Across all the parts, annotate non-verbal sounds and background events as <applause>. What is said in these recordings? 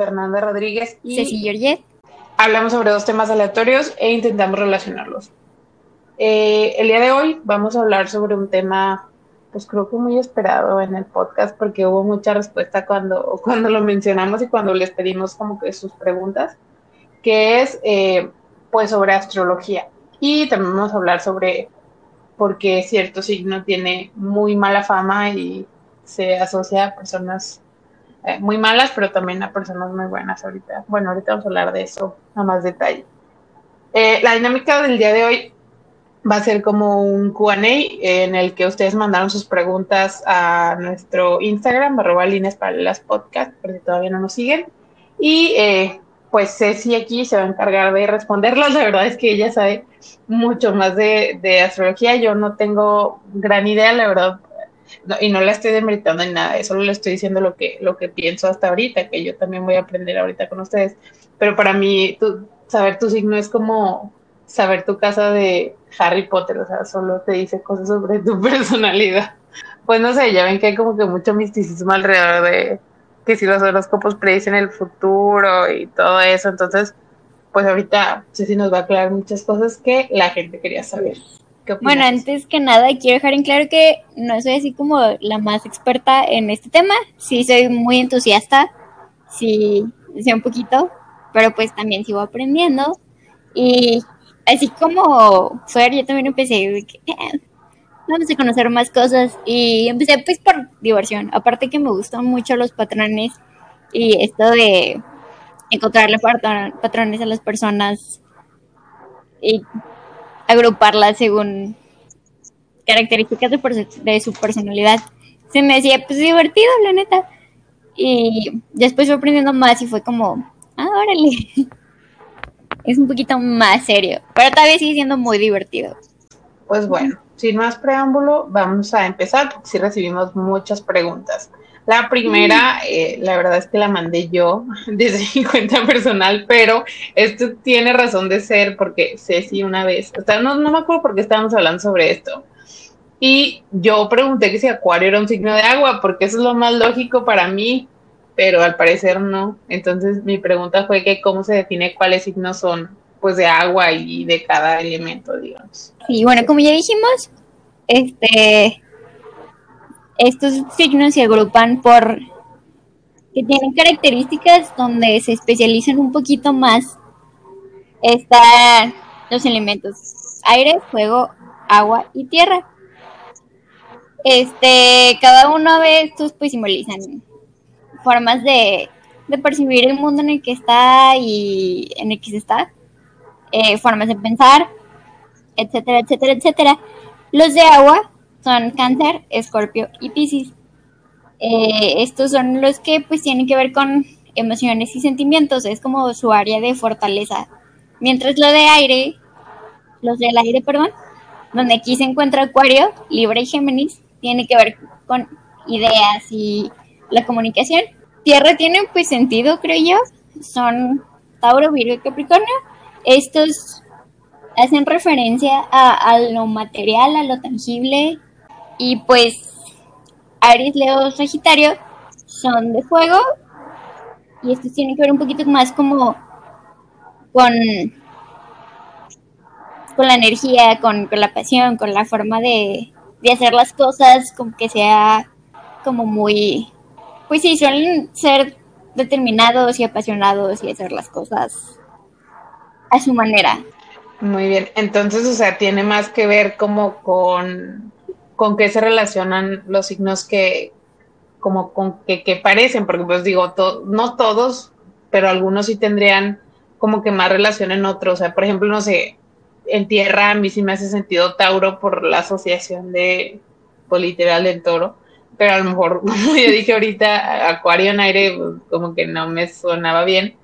Fernanda Rodríguez y Ceci Georget hablamos sobre dos temas aleatorios e intentamos relacionarlos. Eh, el día de hoy vamos a hablar sobre un tema, pues creo que muy esperado en el podcast porque hubo mucha respuesta cuando, <laughs> cuando lo mencionamos y cuando les pedimos como que sus preguntas, que es eh, pues sobre astrología. Y también vamos a hablar sobre por qué cierto signo tiene muy mala fama y se asocia a personas eh, muy malas, pero también a personas muy buenas ahorita. Bueno, ahorita vamos a hablar de eso a más detalle. Eh, la dinámica del día de hoy va a ser como un QA en el que ustedes mandaron sus preguntas a nuestro Instagram, arroba líneas para las podcasts, por si todavía no nos siguen. Y eh, pues Ceci aquí se va a encargar de responderlas. La verdad es que ella sabe mucho más de, de astrología. Yo no tengo gran idea, la verdad, y no la estoy demeritando en nada, solo le estoy diciendo lo que, lo que pienso hasta ahorita, que yo también voy a aprender ahorita con ustedes. Pero para mí, saber tu signo es como saber tu casa de Harry Potter, o sea, solo te dice cosas sobre tu <laughs> personalidad. Pues no sé, ya ven que hay como que mucho misticismo alrededor de que si los horóscopos predicen el futuro y todo eso, entonces, pues ahorita sí nos va a aclarar muchas cosas que la gente quería saber. Bueno, antes que nada quiero dejar en claro que no soy así como la más experta en este tema. Sí soy muy entusiasta, sí sé un poquito, pero pues también sigo aprendiendo. Y así como Fer, yo también empecé, eh, vamos a conocer más cosas y empecé pues por diversión. Aparte que me gustan mucho los patrones y esto de encontrarle patrones a las personas y agruparla según características de, su personalidad. Se me hacía pues divertido, la neta. Y después fue aprendiendo más y fue como, ah, órale. <laughs> es un poquito más serio, pero todavía sigue siendo muy divertido. Pues bueno, sin más preámbulo, vamos a empezar porque sí recibimos muchas preguntas. La primera, eh, la verdad es que la mandé yo <laughs> desde mi cuenta personal, pero esto tiene razón de ser porque Ceci una vez, o sea, no, no me acuerdo por qué estábamos hablando sobre esto. Y yo pregunté que si Acuario era un signo de agua, porque eso es lo más lógico para mí, pero al parecer no. Entonces mi pregunta fue que cómo se define cuáles signos son pues de agua y de cada elemento, digamos. Sí, bueno, como ya dijimos, este estos signos se agrupan por que tienen características donde se especializan un poquito más. Están los elementos aire, fuego, agua y tierra. Este, cada uno de estos pues simbolizan formas de, percibir el mundo en el que está y en el que se está, eh, formas de pensar, etcétera, etcétera, etcétera. Los de agua son Cáncer, Escorpio y Piscis. Eh, estos son los que pues tienen que ver con emociones y sentimientos, es como su área de fortaleza. Mientras lo de aire, los del aire, perdón, donde aquí se encuentra Acuario, Libra y Géminis, tiene que ver con ideas y la comunicación. Tierra tiene pues sentido, creo yo, son Tauro, Virgo y Capricornio. Estos hacen referencia a, a lo material, a lo tangible, y pues Aries, Leo, Sagitario son de fuego. Y estos tienen que ver un poquito más como con, con la energía, con, la pasión, con la forma de, de hacer las cosas, como que sea como muy, pues sí, suelen ser determinados y apasionados y hacer las cosas a su manera. Muy bien, entonces, o sea, tiene más que ver como con con qué se relacionan los signos que, como con que, parecen, porque pues digo, no todos, pero algunos sí tendrían como que más relación en otros. O sea, por ejemplo, no sé, en tierra a mí sí me hace sentido Tauro por la asociación de, pues literal, del toro, pero a lo mejor, <laughs> como yo dije ahorita, Acuario en aire, pues, como que no me sonaba bien,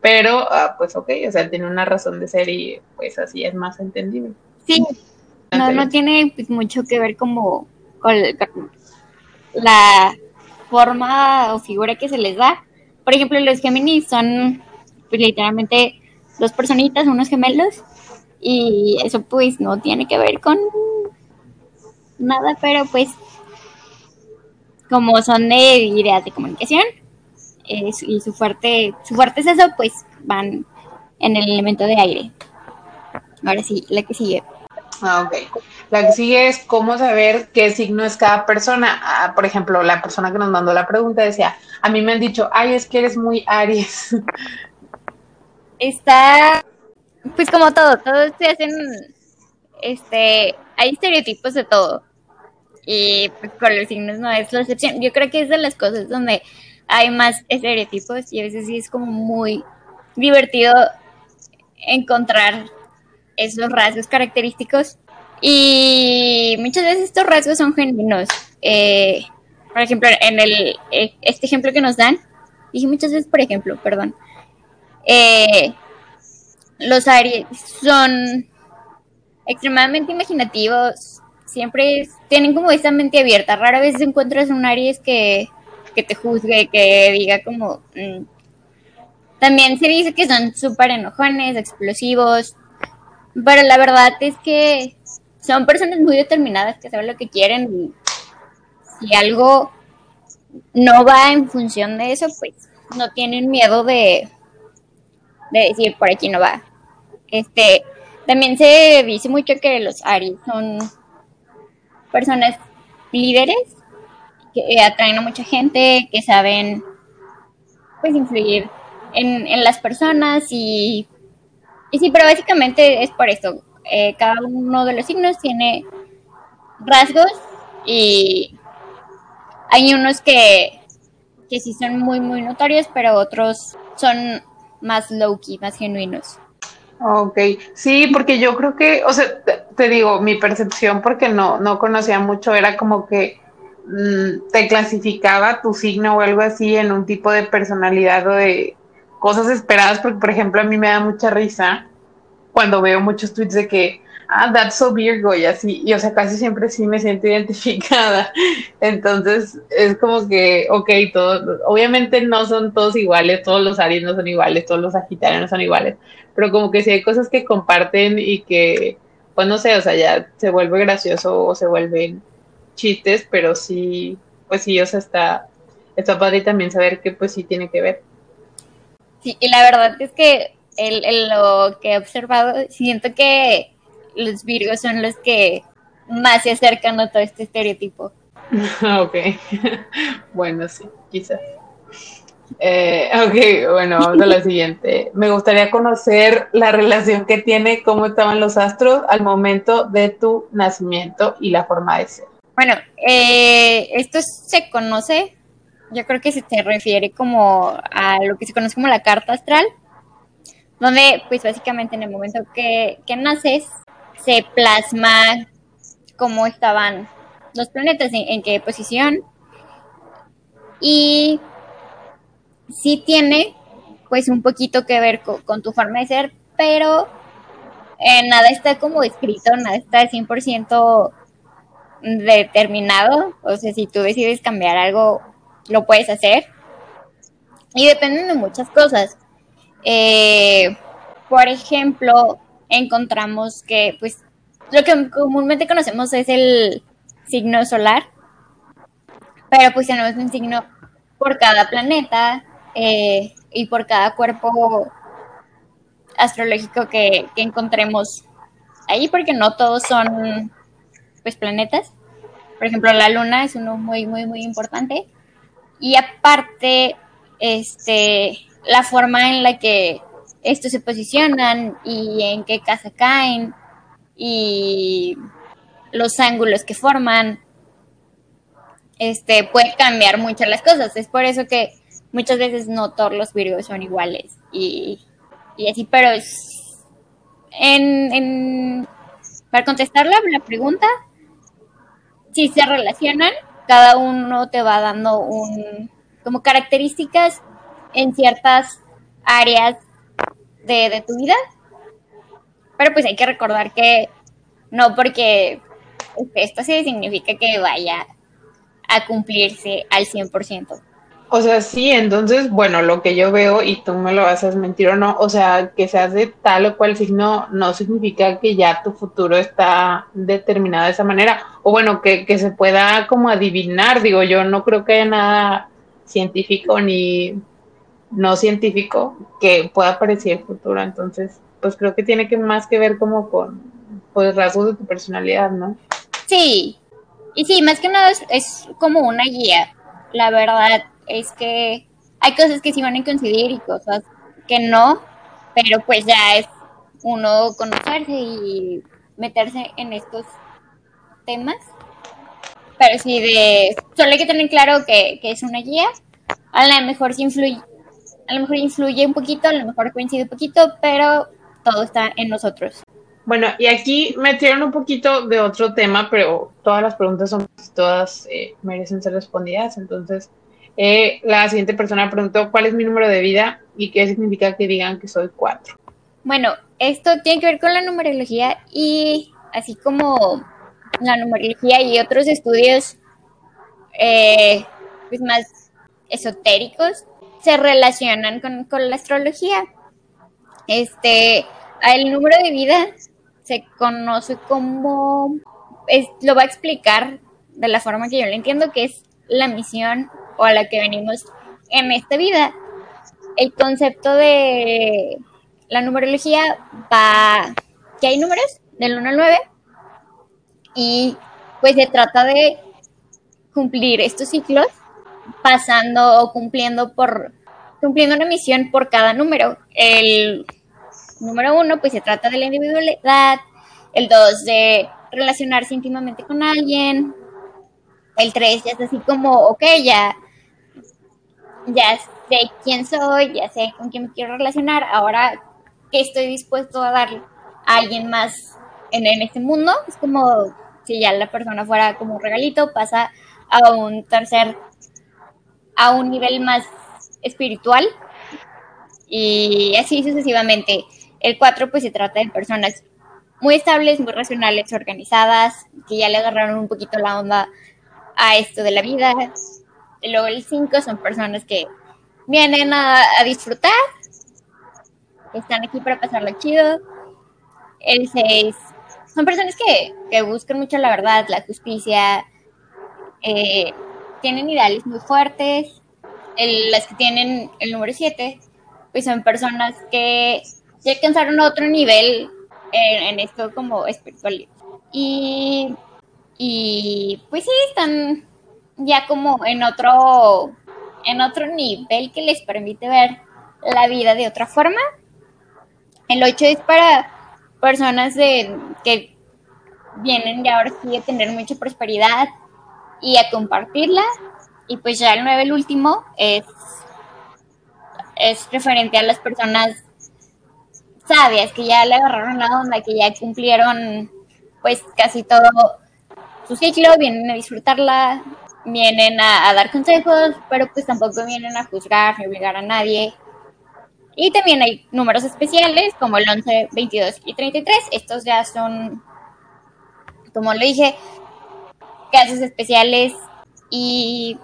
pero ah, pues ok, o sea, tiene una razón de ser y pues así es más entendible. Sí, no, no tiene pues, mucho que ver como con la forma o figura que se les da. Por ejemplo, los Géminis son pues, literalmente dos personitas, unos gemelos, y eso pues no tiene que ver con nada, pero pues como son de ideas de comunicación y su fuerte, su fuerte es eso, pues van en el elemento de aire. Ahora sí, la que sigue. Ah, ok. La que sigue es cómo saber qué signo es cada persona. Ah, por ejemplo, la persona que nos mandó la pregunta decía, a mí me han dicho, ay, es que eres muy Aries. <laughs> Está, pues como todo, todos se hacen, este, hay estereotipos de todo. Y pues, con los signos no es la excepción. Yo creo que es de las cosas donde hay más estereotipos y a veces sí es como muy divertido encontrar esos rasgos característicos y muchas veces estos rasgos son genuinos. Eh, por ejemplo, en el eh, este ejemplo que nos dan, dije muchas veces, por ejemplo, perdón, eh, los Aries son extremadamente imaginativos, siempre tienen como esa mente abierta. Rara vez encuentras un Aries que, que te juzgue, que diga como... Mm". También se dice que son súper enojones, explosivos, pero la verdad es que son personas muy determinadas que saben lo que quieren y si algo no va en función de eso, pues no tienen miedo de, de decir por aquí no va. Este, también se dice mucho que los Aries son personas líderes que atraen a mucha gente, que saben pues influir en, en las personas y, y sí, pero básicamente es por esto. Eh, cada uno de los signos tiene rasgos y hay unos que, que sí son muy, muy notorios, pero otros son más low-key, más genuinos. Ok, sí, porque yo creo que, o sea, te, digo, mi percepción, porque no, no conocía mucho, era como que mm, te clasificaba tu signo o algo así en un tipo de personalidad o de cosas esperadas, porque por ejemplo a mí me da mucha risa cuando veo muchos tweets de que, ah, that's so Virgo y así, y o sea, casi siempre sí me siento <laughs> identificada. Entonces es como que, ok, todo, obviamente no son todos iguales, todos los Aries no son iguales, todos los Sagitarios no son iguales, pero como que sí hay cosas que comparten y que, pues no sé, o sea, ya se vuelve gracioso o se vuelven chistes, pero sí, pues sí, o sea, está, está padre también saber que pues sí tiene que ver. Sí, y la verdad es que el, lo que he observado, siento que los virgos son los que más se acercan a todo este estereotipo. <laughs> ok, <laughs> bueno, sí, quizás. Eh, ok, bueno, vamos a la siguiente. Me gustaría conocer la relación que tiene, cómo estaban los astros al momento de tu nacimiento y la forma de ser. Bueno, eh, esto se conoce, yo creo que se te refiere como a lo que se conoce como la carta astral, donde pues básicamente en el momento que, naces se plasma cómo estaban los planetas, en, qué posición. Y sí tiene pues un poquito que ver con, tu forma de ser, pero eh, nada está como escrito, nada está 100% determinado. O sea, si tú decides cambiar algo, lo puedes hacer. Y dependen de muchas cosas. Eh, por ejemplo, encontramos que, pues, lo que comúnmente conocemos es el signo solar, pero pues tenemos un signo por cada planeta eh, y por cada cuerpo astrológico que, que, encontremos ahí, porque no todos son pues planetas. Por ejemplo, la luna es uno muy, muy, muy importante. Y aparte, este, la forma en la que estos se posicionan y en qué casa caen y los ángulos que forman, este, puede cambiar muchas las cosas. Es por eso que muchas veces no todos los virgos son iguales y, así, pero es, en, para contestar la, la pregunta, si se relacionan, cada uno te va dando un, como características en ciertas áreas de, de tu vida. Pero pues hay que recordar que no porque esto sí significa que vaya a cumplirse al 100%. O sea, sí, entonces, bueno, lo que yo veo, y tú me lo vas a mentir o no, o sea, que seas de tal o cual signo no significa que ya tu futuro está determinado de esa manera. O bueno, que, que se pueda como adivinar, digo, yo no creo que haya nada científico ni no científico que pueda predecir el futuro. Entonces, pues creo que tiene que más que ver como con pues rasgos de tu personalidad, ¿no? Sí, y sí, más que nada es, es como una guía. La verdad, es que hay cosas que sí van a coincidir y cosas que no, pero pues ya es uno conocerse y meterse en estos temas. Pero sí, de, solo hay que tener claro que, que es una guía. A lo mejor sí influye, a lo mejor influye un poquito, a lo mejor coincide un poquito, pero todo está en nosotros. Bueno, y aquí metieron un poquito de otro tema, pero todas las preguntas son todas eh, merecen ser respondidas. Entonces, eh, la siguiente persona preguntó cuál es mi número de vida y qué significa que digan que soy cuatro. Bueno, esto tiene que ver con la numerología y así como la numerología y otros estudios eh, pues más esotéricos se relacionan con, con la astrología. Este, el número de vida se conoce como, es, lo va a explicar de la forma que yo lo entiendo, que es la misión o a la que venimos en esta vida. El concepto de la numerología va que hay números del 1 al 9 y pues se trata de cumplir estos ciclos pasando o cumpliendo por cumpliendo una misión por cada número. El número uno, pues se trata de la individualidad. El dos, de relacionarse íntimamente con alguien. El tres, es así como, ok, ya ya sé quién soy, ya sé con quién me quiero relacionar, ahora que estoy dispuesto a dar a alguien más en, este mundo, es como si ya la persona fuera como un regalito, pasa a un tercer, a un nivel más espiritual. Y así sucesivamente. El 4 pues se trata de personas muy estables, muy racionales, organizadas, que ya le agarraron un poquito la onda a esto de la vida, y luego el 5 son personas que vienen a, disfrutar, están aquí para pasarlo chido. El 6 son personas que, buscan mucho la verdad, la justicia, eh, tienen ideales muy fuertes. las que tienen el número 7, pues son personas que ya alcanzaron otro nivel en, esto como espiritual. Y, y pues sí, están ya como en otro, en otro nivel que les permite ver la vida de otra forma. El 8 es para personas de, que vienen ya ahora sí a tener mucha prosperidad y a compartirla. Y pues ya el 9, el último, es, es referente a las personas sabias que ya le agarraron la onda, que ya cumplieron pues casi todo su ciclo, vienen a disfrutarla, vienen a, dar consejos, pero pues tampoco vienen a juzgar ni obligar a nadie. Y también hay números especiales como el 11, 22 y 33. Estos ya son, como lo dije, casos especiales y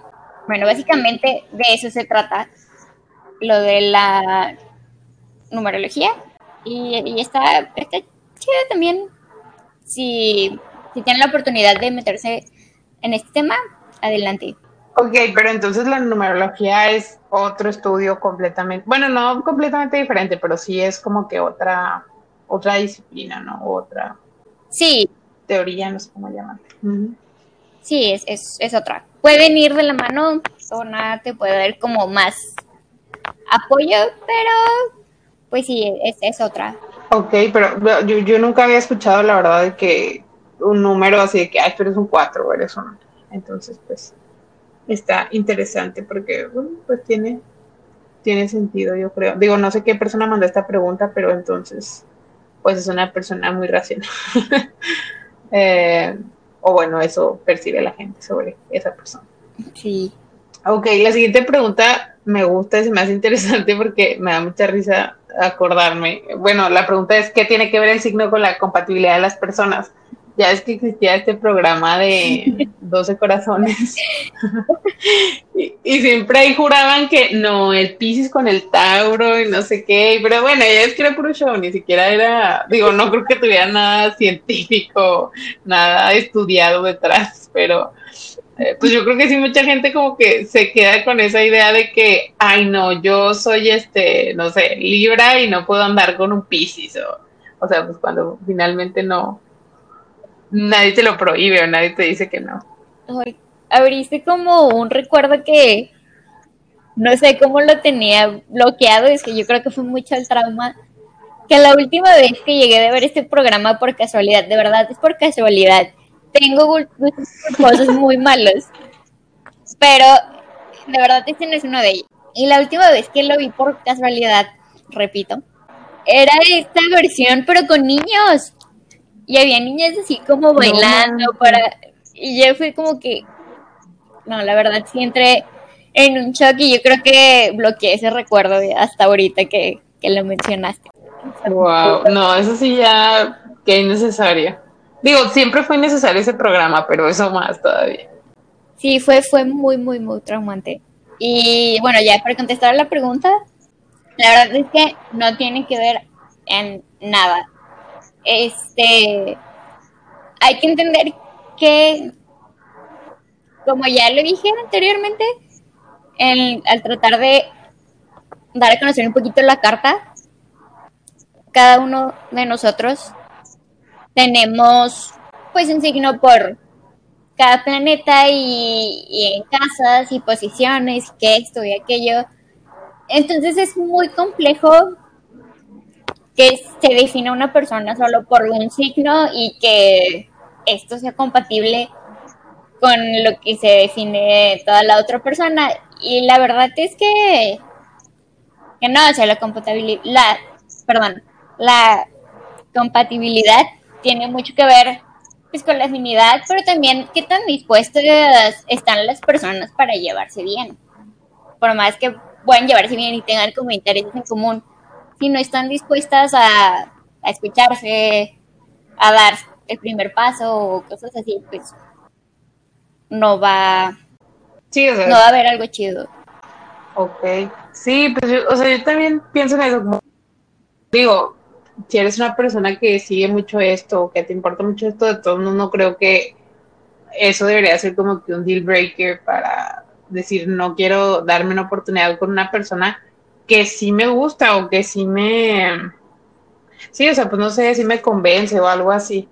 bueno, básicamente de eso se trata lo de la numerología. Y, está, está chido también si, si tienen la oportunidad de meterse en este tema, adelante. Ok, pero entonces la numerología es otro estudio completamente, bueno, no completamente diferente, pero sí es como que otra, otra disciplina, ¿no? Otra. Sí. Teoría, no sé cómo llaman. Sí, es, es, es, otra. Pueden ir de la mano o nada te puede dar como más apoyo, pero pues sí, es, es otra. Ok, pero yo, yo nunca había escuchado la verdad de que un número así de que, ay, tú eres un 4 o eres un entonces, pues está interesante porque, bueno, pues tiene, tiene sentido, yo creo. Digo, no sé qué persona mandó esta pregunta, pero entonces, pues es una persona muy racional. <laughs> Eh, o bueno, eso percibe la gente sobre esa persona. Sí. Ok, la siguiente pregunta me gusta me hace interesante porque me da mucha risa acordarme. Bueno, la pregunta es, ¿qué tiene que ver el signo con la compatibilidad de las personas? Ya es que existía este programa de 12 corazones. <laughs> Y, siempre ahí juraban que no, el Pisces con el Tauro y no sé qué, pero bueno, ya es que era puro show, ni siquiera era, digo, no creo que tuviera nada científico, nada estudiado detrás, pero eh, pues yo creo que sí mucha gente como que se queda con esa idea de que, ay no, yo soy este, no sé, Libra y no puedo andar con un Piscis o, o sea, pues cuando finalmente no, nadie te lo prohíbe o nadie te dice que no. Ay, abriste como un recuerdo que no sé cómo lo tenía bloqueado, es que yo creo que fue mucho el trauma. Que la última vez que llegué de ver este programa por casualidad, de verdad es por casualidad, tengo cosas muy malos, pero de verdad este no es uno de ellos. Y la última vez que lo vi por casualidad, repito, era esta versión, pero con niños. Y había niñas así como bailando para... Y yo fui como que... No, la verdad sí entré en un shock y yo creo que bloqueé ese recuerdo hasta ahorita que, que lo mencionaste. Wow, no, eso sí ya que innecesario. Digo, siempre fue necesario ese programa, pero eso más todavía. Sí, fue, fue muy, muy, muy traumante. Y bueno, ya para contestar la pregunta, la verdad es que no tiene que ver en nada. Este, hay que entender que, como ya lo dije anteriormente, al tratar de dar a conocer un poquito la carta, cada uno de nosotros tenemos pues un signo por cada planeta y, en casas y posiciones, que esto y aquello. Entonces es muy complejo que se defina una persona solo por un signo y que esto sea compatible con lo que se define toda la otra persona. Y la verdad es que, que no, o sea, la compatibilidad, perdón, la compatibilidad tiene mucho que ver pues, con la afinidad, pero también qué tan dispuestas están las personas para llevarse bien. Por más que puedan llevarse bien y tengan como intereses en común, si no están dispuestas a, a escucharse, a dar el primer paso o cosas así, pues no va, sí, o sea, no va a haber algo chido. Ok, sí, pues yo, o sea, yo también pienso en eso, como, digo, si eres una persona que sigue mucho esto, que te importa mucho esto, de todo no creo que eso debería ser como que un deal breaker para decir, no quiero darme una oportunidad con una persona que sí me gusta o que sí me... Sí, o sea, pues no sé si me convence o algo así.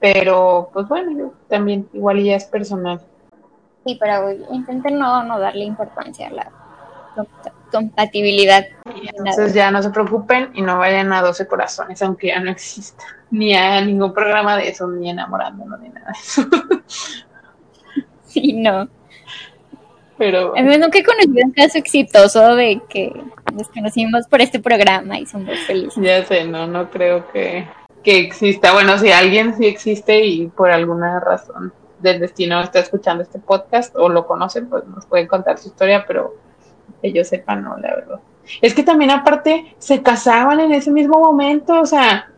Pero, pues bueno, yo también, igual ya es personal. Sí, pero intenten no, no darle importancia a la compatibilidad. entonces ya no se preocupen y no vayan a 12 corazones, aunque ya no exista. <laughs> Ni a ningún programa de eso, ni enamorándonos, ni nada de eso. <laughs> Sí, no. Pero. A mí nunca he conocido un caso exitoso de que nos conocimos por este programa y somos felices. Ya sé, no, no creo que, que exista. Bueno, si alguien sí existe y por alguna razón del destino está escuchando este podcast o lo conocen, pues nos pueden contar su historia, pero que yo sepa, no, la verdad. Es que también aparte se casaban en ese mismo momento, o sea,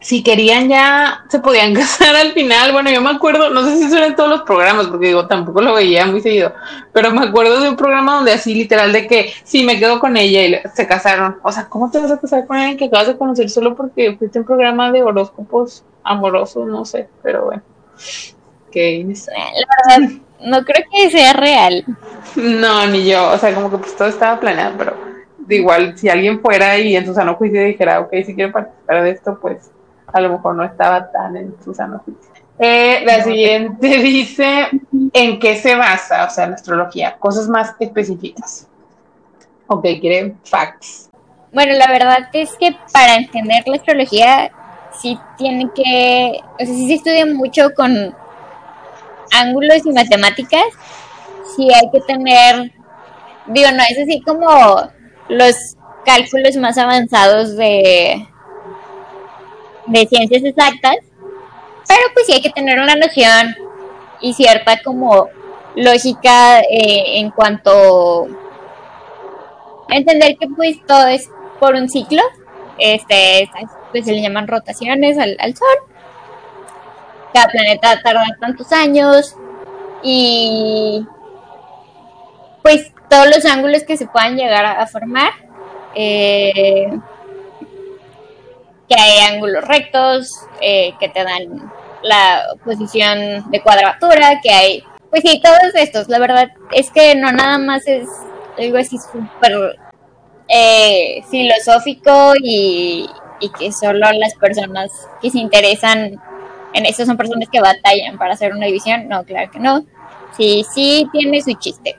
si querían ya se podían <laughs> casar al final. Bueno, yo me acuerdo, no sé si son en todos los programas, porque digo, tampoco lo veía muy seguido, pero me acuerdo de un programa donde así literal de que sí me quedo con ella y se casaron. O sea, ¿cómo te vas a casar con alguien que acabas de conocer solo porque fuiste un programa de horóscopos amorosos? No sé, pero bueno. Que la verdad, no creo que sea real. No, ni yo. O sea, como que pues todo estaba planeado, pero de igual, si alguien fuera y en su sano juicio dijera, ok, si quiero participar de esto, pues a lo mejor no estaba tan en su sano. Eh, la siguiente <laughs> dice, ¿en qué se basa? O sea, la astrología, cosas más específicas. Ok, quiere facts. Bueno, la verdad es que para entender la astrología sí tiene que, o sea, sí se estudia mucho con ángulos y matemáticas, sí hay que tener, digo, no es así como los cálculos más avanzados de, de ciencias exactas, Pero pues sí hay que tener una noción y cierta como lógica eh, en cuanto a entender que pues todo es por un ciclo, este, pues se le llaman rotaciones al, al Sol. Cada planeta tarda tantos años y pues todos los ángulos que se puedan llegar a, formar. Eh, que hay ángulos rectos, eh, que te dan la posición de cuadratura, que hay, pues sí, todos estos. La verdad es que no nada más es algo así súper eh, filosófico y, y que solo las personas que se interesan en eso son personas que batallan para hacer una división. No, claro que no. Sí, sí tiene su chiste.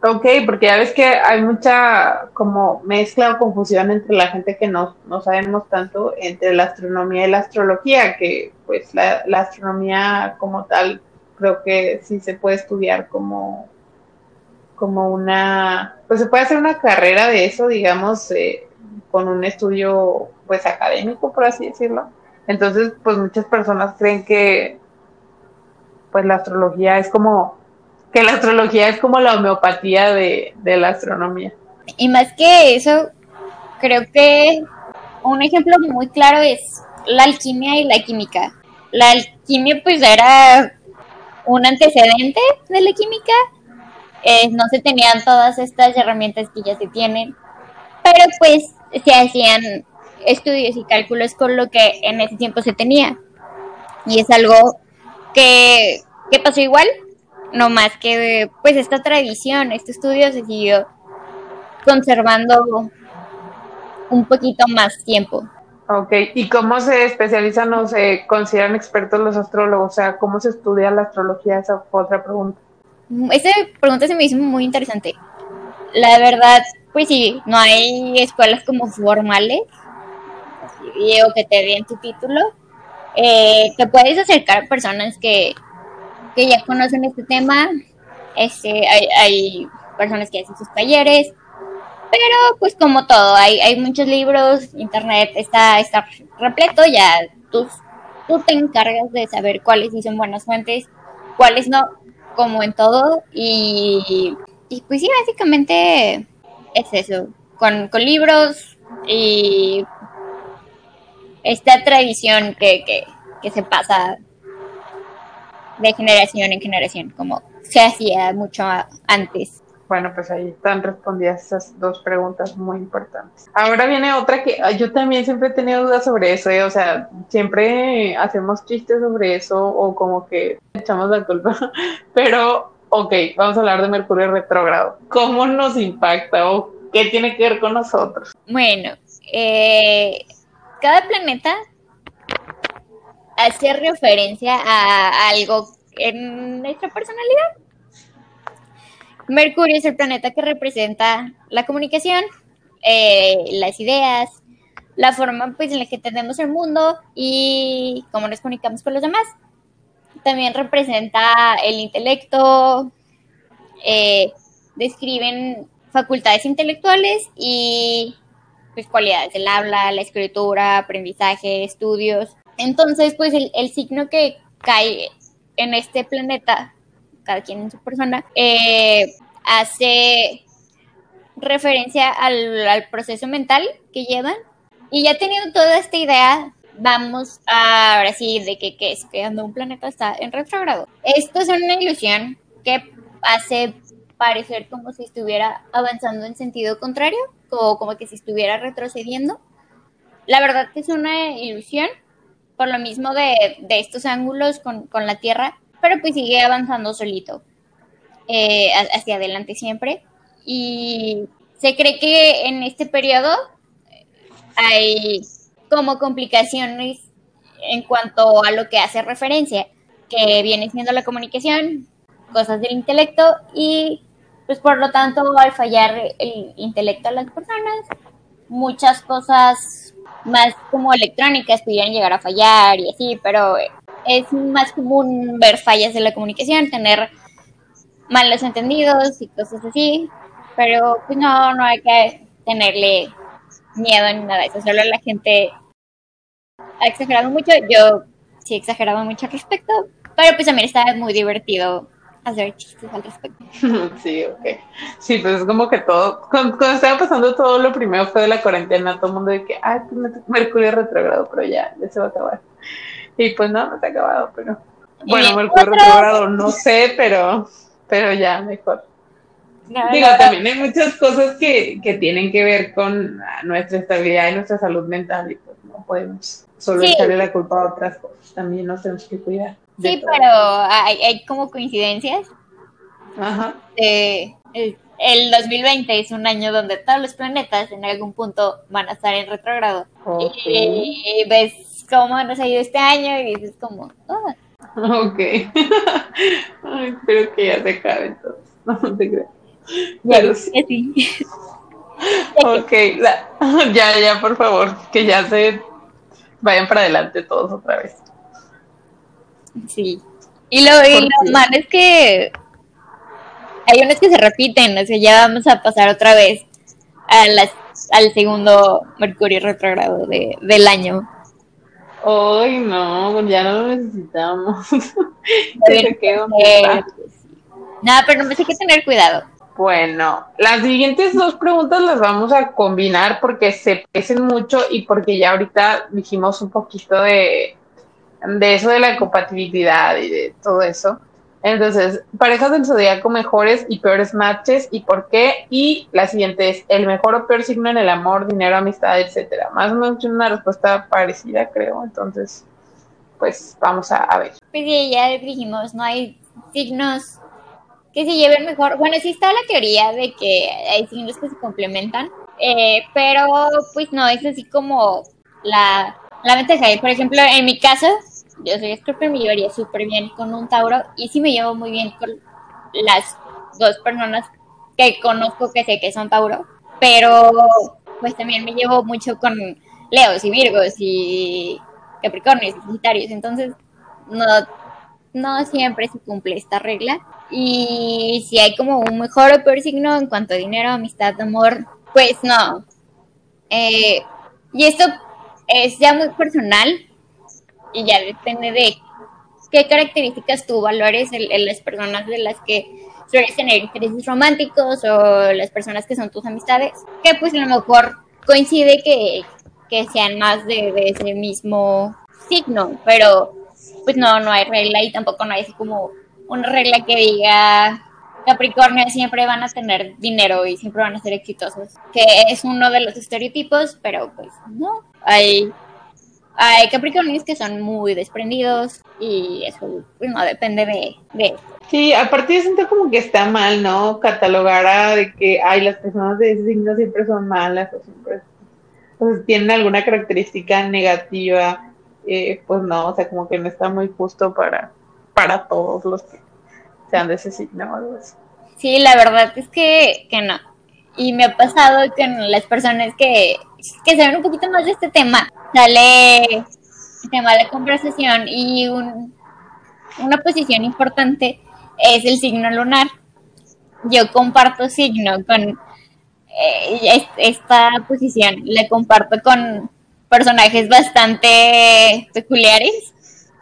Ok, porque ya ves que hay mucha como mezcla o confusión entre la gente que no, no sabemos tanto entre la astronomía y la astrología, que pues la, astronomía como tal creo que sí se puede estudiar como, como una, pues se puede hacer una carrera de eso, digamos, eh, con un estudio pues académico, por así decirlo. Entonces, pues muchas personas creen que pues la astrología es como que la astrología es como la homeopatía de, la astronomía. Y más que eso, creo que un ejemplo muy claro es la alquimia y la química. La alquimia pues era un antecedente de la química. Eh, no se tenían todas estas herramientas que ya se tienen, pero pues se hacían estudios y cálculos con lo que en ese tiempo se tenía. Y es algo que, que pasó igual no más que pues esta tradición, este estudio se siguió conservando un poquito más tiempo. Ok, ¿y cómo se especializan o se consideran expertos los astrólogos? O sea, ¿cómo se estudia la astrología? Esa fue otra pregunta. Esa pregunta se me hizo muy interesante. La verdad, pues sí, no hay escuelas como formales, o que te den tu título. Eh, te puedes acercar a personas que que ya conocen este tema. Este, hay, hay personas que hacen sus talleres, pero pues como todo, hay, hay muchos libros, internet está, está repleto, ya tú, tú te encargas de saber cuáles sí son buenas fuentes, cuáles no, como en todo, y, y pues sí, básicamente es eso, con, con libros y esta tradición que, que, que se pasa de generación en generación, como se hacía mucho antes. Bueno, pues ahí están respondidas esas dos preguntas muy importantes. Ahora viene otra que yo también siempre he tenido dudas sobre eso, ¿eh? o sea, siempre hacemos chistes sobre eso o como que echamos la culpa, <laughs> pero ok, vamos a hablar de Mercurio retrógrado. ¿Cómo nos impacta o qué tiene que ver con nosotros? Bueno, eh, cada planeta hace referencia a algo en nuestra personalidad. Mercurio es el planeta que representa la comunicación, eh, las ideas, la forma pues, en la que tenemos el mundo y cómo nos comunicamos con los demás. También representa el intelecto, eh, describen facultades intelectuales y pues, cualidades del habla, la escritura, aprendizaje, estudios. Entonces, pues el, signo que cae en este planeta, cada quien en su persona, eh, hace referencia al, proceso mental que llevan. Y ya teniendo toda esta idea, vamos a, ahora sí, de que, es que cuando un planeta está en retrogrado. Esto es una ilusión que hace parecer como si estuviera avanzando en sentido contrario, o como que si estuviera retrocediendo. La verdad que es una ilusión por lo mismo de, estos ángulos con, la Tierra, pero pues sigue avanzando solito eh, hacia adelante siempre. Y se cree que en este periodo hay como complicaciones en cuanto a lo que hace referencia, que viene siendo la comunicación, cosas del intelecto y pues por lo tanto al fallar el intelecto de las personas, muchas cosas más como electrónicas pudieran llegar a fallar y así, pero es más común ver fallas en la comunicación, tener malos entendidos y cosas así, pero pues no, no hay que tenerle miedo ni nada de eso, solo la gente ha exagerado mucho, yo sí exageraba mucho al respecto, pero pues también estaba muy divertido hacer chistes al respecto. <laughs> Sí, ok. Sí, pues es como que todo, cuando, estaba pasando todo lo primero fue de la cuarentena, todo el mundo de que, ay, pues Mercurio retrogrado, pero ya, ya se va a acabar. Y pues no, no se ha acabado, pero... Bueno, Mercurio retrogrado, no <laughs> sé, pero, pero ya, mejor. Digo, también hay muchas cosas que, que tienen que ver con nuestra estabilidad y nuestra salud mental y pues no podemos solo echarle la culpa a otras cosas, también nos tenemos que cuidar. Sí, pero hay, hay, como coincidencias. Ajá. el, el, 2020 es un año donde todos los planetas en algún punto van a estar en retrogrado. Y, ves cómo nos ha ido este año y dices como, oh. Ok. <laughs> espero que ya se acabe entonces. <laughs> No te creo. Pero sí. ok, <laughs> ya, ya, por favor, que ya se vayan para adelante todos otra vez. Sí. Y lo, y malo es que hay unos que se repiten, o sea, ya vamos a pasar otra vez a las, al segundo Mercurio retrogrado de, del año. Ay, no, ya no lo necesitamos. <laughs> Nada, pero no me hay que tener cuidado. Bueno, las siguientes dos preguntas las vamos a combinar porque se parecen mucho y porque ya ahorita dijimos un poquito de, de eso de la compatibilidad y de todo eso. Entonces, parejas del zodiaco mejores y peores matches y por qué. Y la siguiente es el mejor o peor signo en el amor, dinero, amistad, etcétera. Más o menos una respuesta parecida, creo. Entonces, pues vamos a, a ver. Pues sí, ya dijimos, no hay signos que se lleven mejor. Bueno, sí está la teoría de que hay signos que se complementan, eh, pero pues no, es así como la, la ventaja. Por ejemplo, en mi caso, yo soy Scorpio, me llevaría súper bien con un Tauro y sí me llevo muy bien con las dos personas que conozco que sé que son Tauro, pero pues también me llevo mucho con Leos y Virgos y Capricornios y Sagitarios, entonces no, no siempre se cumple esta regla. Y si hay como un mejor o peor signo en cuanto a dinero, amistad, amor, pues no. Eh, y esto es ya muy personal y ya depende de qué características tú valores en, las personas de las que sueles tener intereses románticos o las personas que son tus amistades, que pues a lo mejor coincide que, que sean más de, de, ese mismo signo, pero pues no, no hay regla y tampoco no hay así como una regla que diga Capricornio siempre van a tener dinero y siempre van a ser exitosos, que es uno de los estereotipos, pero pues no, hay, hay Capricornios que son muy desprendidos y eso pues, no depende de, de Sí, aparte yo siento como que está mal, ¿no? Catalogar a de que, ay, las personas de ese signo siempre son malas o siempre pues, tienen alguna característica negativa, eh, pues no, o sea, como que no está muy justo para, para todos los que sean de ese signo Sí, la verdad es que, que no. Y me ha pasado con las personas que, que saben un poquito más de este tema. Sale el tema de la conversación y un, una posición importante es el signo lunar. Yo comparto signo con eh, esta posición, le comparto con personajes bastante peculiares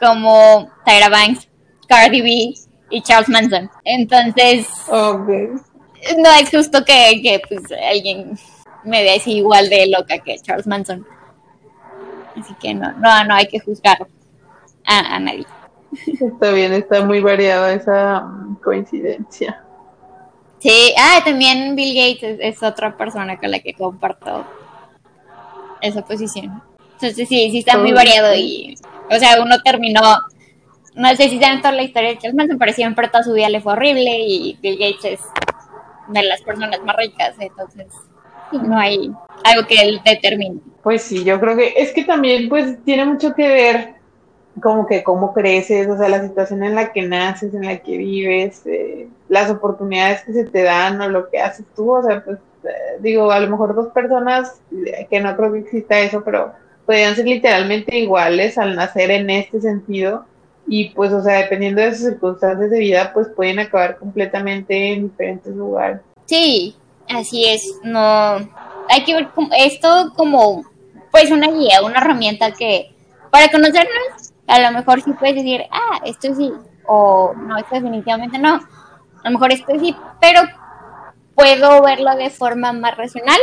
como Tyra Banks, Cardi B y Charles Manson. Entonces, no es justo que, que pues, alguien me vea así igual de loca que Charles Manson. Así que no, no, no hay que juzgar a, nadie. Está bien, está muy variada esa coincidencia. Sí, ah, también Bill Gates es, otra persona con la que comparto esa posición. Entonces sí, sí está muy variado y, o sea, uno terminó no sé si saben toda la historia de Charles Manson, pero siempre toda su vida le fue horrible y Bill Gates es de las personas más ricas, entonces no hay algo que él determine. Pues sí, yo creo que es que también pues tiene mucho que ver como que cómo creces, o sea, la situación en la que naces, en la que vives, eh, las oportunidades que se te dan o lo que haces tú, o sea, pues eh, digo, a lo mejor dos personas, eh, que no creo que exista eso, pero podrían ser literalmente iguales al nacer en este sentido y pues, o sea, dependiendo de sus circunstancias de vida, pues pueden acabar completamente en diferentes lugares. Sí, así es, no, hay que ver esto como, pues, una guía, una herramienta que, para conocernos A lo mejor sí puedes decir, ah, esto sí, o no, esto definitivamente no. A lo mejor esto sí, pero puedo verlo de forma más racional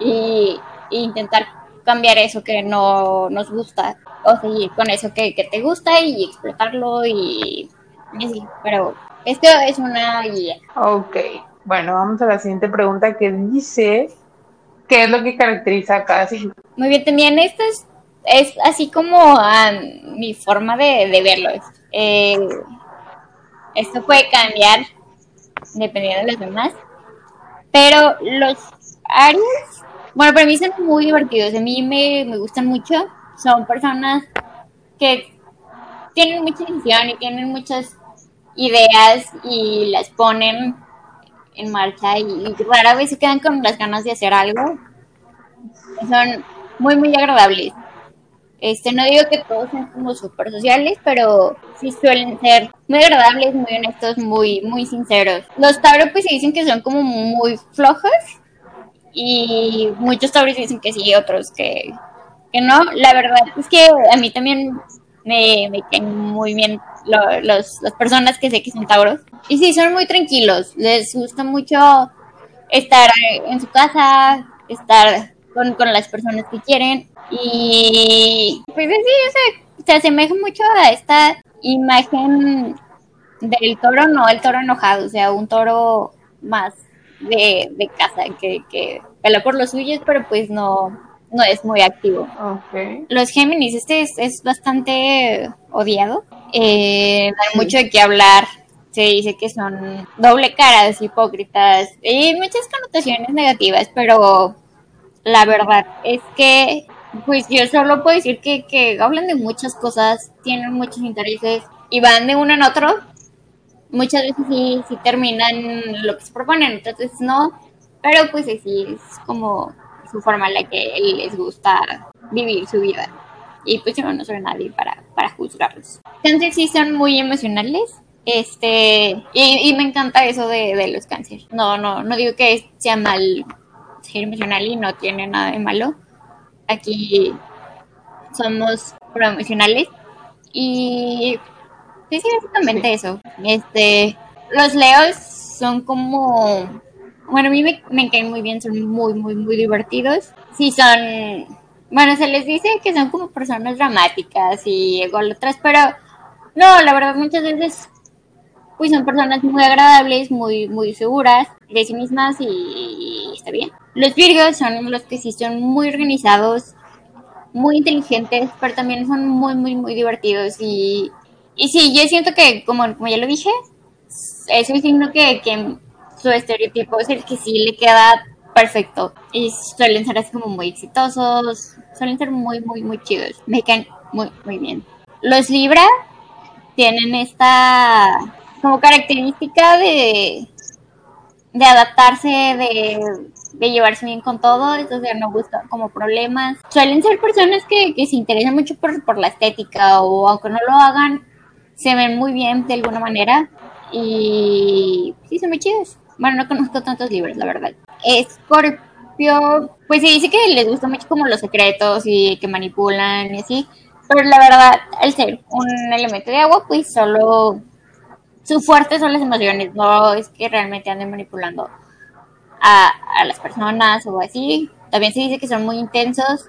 y, e intentar cambiar eso que no nos gusta o seguir con eso que, que te gusta y explotarlo y, y así. Pero esto es una guía. Ok, bueno, vamos a la siguiente pregunta que dice, ¿qué es lo que caracteriza a cada signo? Muy bien, también esto es, es así como um, mi forma de, de verlo. Eh, esto puede cambiar dependiendo de los demás, pero los Aries, bueno, para mí son muy divertidos, a mí me, me gustan mucho, son personas que tienen mucha visión y tienen muchas ideas y las ponen en marcha y, rara vez se quedan con las ganas de hacer algo. Son muy, muy agradables. Este, no digo que todos sean como súper sociales, pero sí suelen ser muy agradables, muy honestos, muy, muy sinceros. Los Tauro pues se dicen que son como muy flojos y muchos Tauros dicen que sí, otros que, que no. La verdad es que a mí también me, me caen muy bien lo, los, las personas que sé que son tauros. Y sí, son muy tranquilos, les gusta mucho estar en su casa, estar con, con las personas que quieren. Y pues sí, se, se asemeja mucho a esta imagen del toro, no el toro enojado, o sea, un toro más de, de casa que, que pela por los suyos, pero pues no, no es muy activo. Los Géminis, este es, es bastante odiado. Eh, hay mucho de qué hablar. Se dice que son doble caras, hipócritas y muchas connotaciones negativas, pero la verdad es que, pues yo solo puedo decir que, que hablan de muchas cosas, tienen muchos intereses y van de uno en otro. Muchas veces sí, sí terminan lo que se proponen, otras veces no, pero pues así es como su forma en la que les gusta vivir su vida. Y pues yo no soy nadie para, para juzgarlos. Cáncer sí son muy emocionales. Este, y, y me encanta eso de, de, los cánceres. No, no, no digo que sea mal ser emocional y no tiene nada de malo. Aquí somos proemocionales y sí, sí, básicamente eso. Este, los leos son como bueno, a mí me, me, caen muy bien, son muy, muy, muy divertidos. Sí, son, bueno, se les dice que son como personas dramáticas y ególatras, pero no, la verdad muchas veces pues son personas muy agradables, muy, muy seguras de sí mismas y, está bien. Los virgos son los que sí son muy organizados, muy inteligentes, pero también son muy, muy, muy divertidos y, y sí, yo siento que, como, como ya lo dije, es el signo que, que su estereotipo es el que sí le queda perfecto. Y suelen ser así como muy exitosos, suelen ser muy, muy, muy chidos. Me caen muy, muy bien. Los Libra tienen esta como característica de, de adaptarse, de, de llevarse bien con todo, entonces no buscan como problemas. Suelen ser personas que, que se interesan mucho por, por la estética o aunque no lo hagan, se ven muy bien de alguna manera y sí, son muy chidos. Bueno, no conozco tantos libros, la verdad. Escorpio, pues se dice que les gusta mucho como los secretos y que manipulan y así. Pero la verdad, al ser un elemento de agua, pues solo su fuerte son las emociones, no es que realmente anden manipulando a, a las personas o así. También se dice que son muy intensos,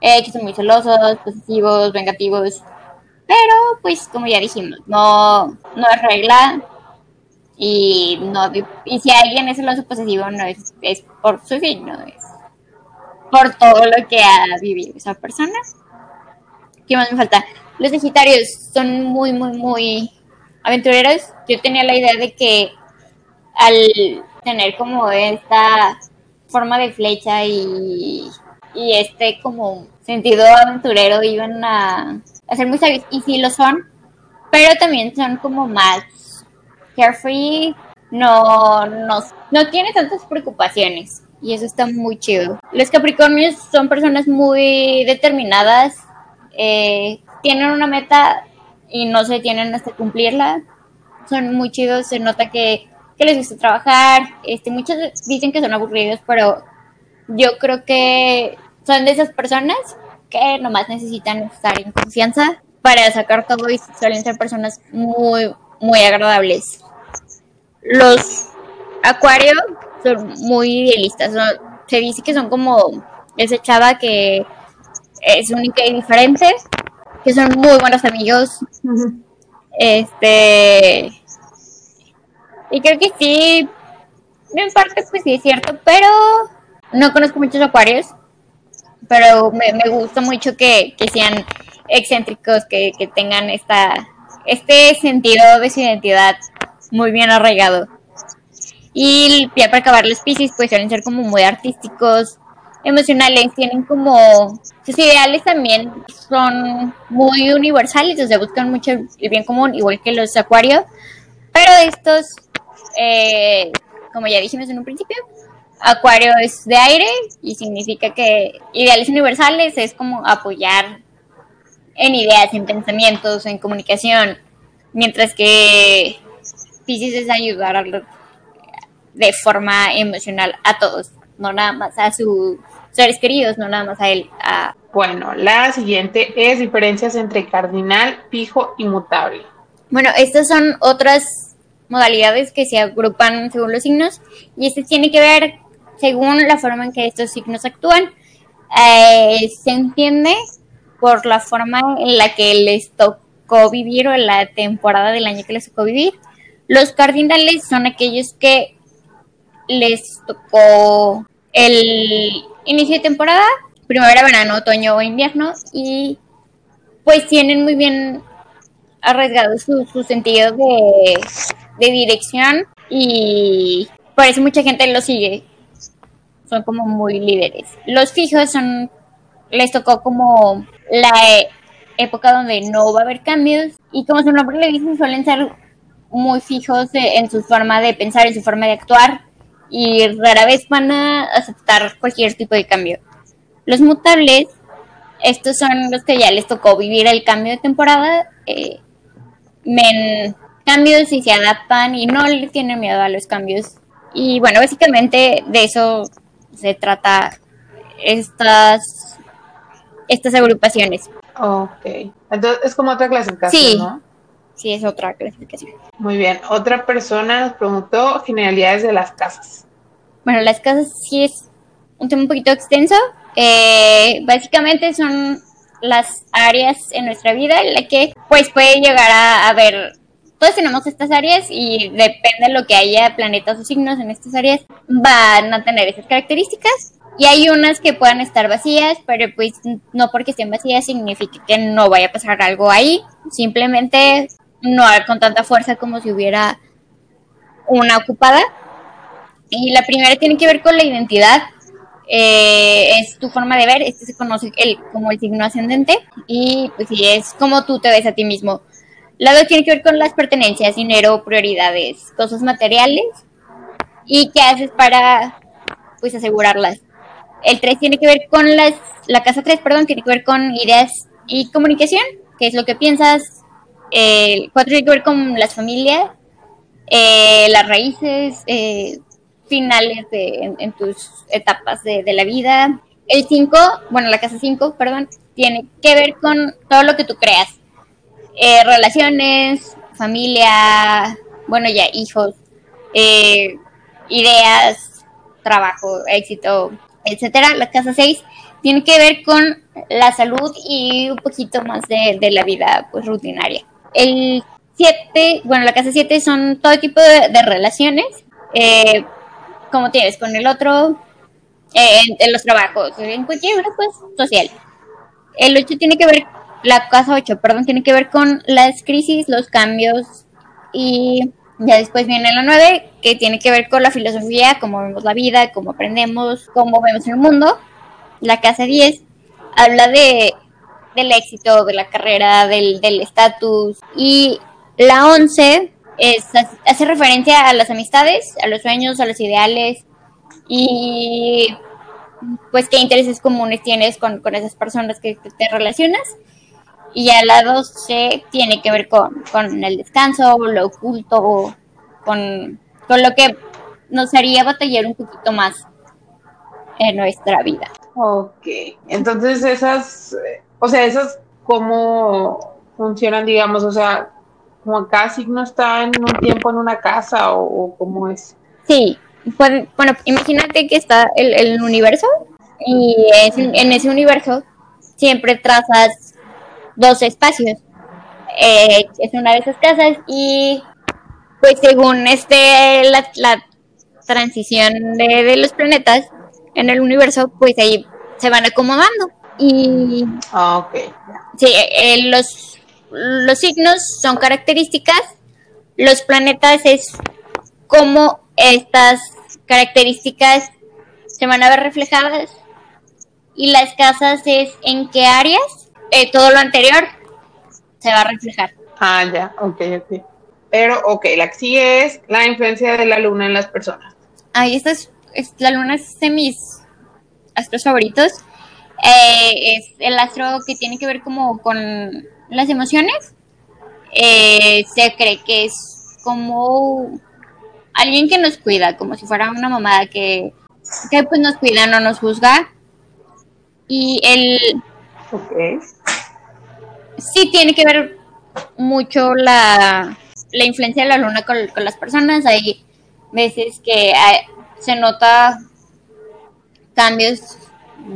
eh, que son muy celosos, posesivos, vengativos. Pero, pues, como ya dijimos, no, no es regla y no y si alguien es celoso posesivo no es, es por su signo es por todo lo que ha vivido esa persona. Qué más me falta los sagitarios son muy muy muy aventureros. Yo tenía la idea de que al tener como esta forma de flecha y, y este como sentido aventurero iban a, a ser muy sabios. Y sí lo son pero también son como más carefree, no, no, no tiene tantas preocupaciones y eso está muy chido. Los Capricornios son personas muy determinadas, eh, tienen una meta y no se tienen hasta cumplirla. Son muy chidos, se nota que, que les gusta trabajar. Este, muchos dicen que son aburridos, pero yo creo que son de esas personas que nomás necesitan estar en confianza para sacar todo y suelen ser personas muy, muy agradables. Los Acuario son muy idealistas, se dice que son como esa chava que es única y diferente, que son muy buenos amigos. Este. Y creo que sí, en parte pues sí es cierto, pero no conozco muchos acuarios, pero me, gusta mucho que, sean excéntricos, que, que tengan esta, este sentido de su identidad muy bien arraigado. Y ya para acabar los Pisces, pues suelen ser como muy artísticos, emocionales, tienen como sus ideales también son muy universales, o sea, buscan mucho el bien común, igual que los acuarios, pero estos, eh, como ya dijimos en un principio, acuario es de aire y significa que ideales universales es como apoyar en ideas, en pensamientos, en comunicación, mientras que Pisces es ayudar de forma emocional a todos, no nada más a sus seres queridos, no nada más a él. Bueno, la siguiente es diferencias entre cardinal, fijo y mutable. Bueno, estas son otras modalidades que se agrupan según los signos y este tiene que ver según la forma en que estos signos actúan. Eh, se entiende por la forma en la que les tocó vivir o en la temporada del año que les tocó vivir. Los cardinales son aquellos que les tocó el inicio de temporada, primavera, verano, otoño o invierno, y pues tienen muy bien arriesgado su, sentido de, dirección y por eso mucha gente lo sigue. Son como muy líderes. Los fijos son, les tocó como la época donde no va a haber cambios y como su nombre le dice, suelen ser muy fijos en su forma de pensar, en su forma de actuar y rara vez van a aceptar cualquier tipo de cambio. Los mutables, estos son los que ya les tocó vivir el cambio de temporada, eh, ven cambios y se adaptan y no le tienen miedo a los cambios. Y bueno, básicamente de eso se trata estas, estas agrupaciones. Ok, entonces es como otra clasificación, sí. ¿no? Sí, es otra clasificación. Muy bien. Otra persona nos preguntó generalidades de las casas. Bueno, las casas sí es un tema un poquito extenso. Eh, básicamente son las áreas en nuestra vida en la que pues puede llegar a haber todos tenemos estas áreas y depende de lo que haya planetas o signos en estas áreas van a tener esas características y hay unas que puedan estar vacías pero pues no porque estén vacías significa que no vaya a pasar algo ahí simplemente no con tanta fuerza como si hubiera una ocupada. Y la primera tiene que ver con la identidad. Eh, es tu forma de ver, este se conoce el, como el signo ascendente y pues es como tú te ves a ti mismo. La dos tiene que ver con las pertenencias, dinero, prioridades, cosas materiales y qué haces para pues asegurarlas. El 3 tiene que ver con las, la casa 3, perdón, tiene que ver con ideas y comunicación, qué es lo que piensas, el 4 tiene que ver con las familias, eh, las raíces, eh, finales de, en, tus etapas de, la vida. El 5, bueno, la casa 5, perdón, tiene que ver con todo lo que tú creas. Eh, relaciones, familia, bueno, ya hijos, ideas, trabajo, éxito, etcétera. La casa 6 tiene que ver con la salud y un poquito más de, de la vida pues rutinaria. El 7, bueno, la casa 7 son todo tipo de, relaciones, eh, como tienes con el otro, eh, en, los trabajos, en cualquier grupo social. El 8 tiene que ver, la casa 8, perdón, tiene que ver con las crisis, los cambios y ya después viene la 9, que tiene que ver con la filosofía, cómo vemos la vida, cómo aprendemos, cómo vemos el mundo. La casa 10 habla de del éxito, de la carrera, del estatus. y la 11 es, hace referencia a las amistades, a los sueños, a los ideales y pues qué intereses comunes tienes con, esas personas que te relacionas. Y a la 12 tiene que ver con, con el descanso, lo oculto, con, con lo que nos haría batallar un poquito más en nuestra vida. Ok, entonces esas o sea, esas cómo funcionan, digamos? O sea, como cada signo está en un tiempo en una casa o, cómo es. Sí, pues, bueno, imagínate que está el, universo y en ese universo siempre trazas dos espacios. Eh, es una de esas casas y pues según este la, transición de, los planetas en el universo, pues ahí se van acomodando. Y ah, ok. Sí, eh, los, los signos son características, los planetas es cómo estas características se van a ver reflejadas y las casas es en qué áreas eh, todo lo anterior se va a reflejar. Ah, ya, ok, ok. Pero, ok, la que sigue es la influencia de la luna en las personas. Ahí esta es, la luna es de mis astros favoritos. Eh, es el astro que tiene que ver como con las emociones. Eh, se cree que es como alguien que nos cuida, como si fuera una mamada que, que pues nos cuida, no nos juzga. Y el... Ok. Sí tiene que ver mucho la, la influencia de la luna con, las personas. Hay veces que se nota cambios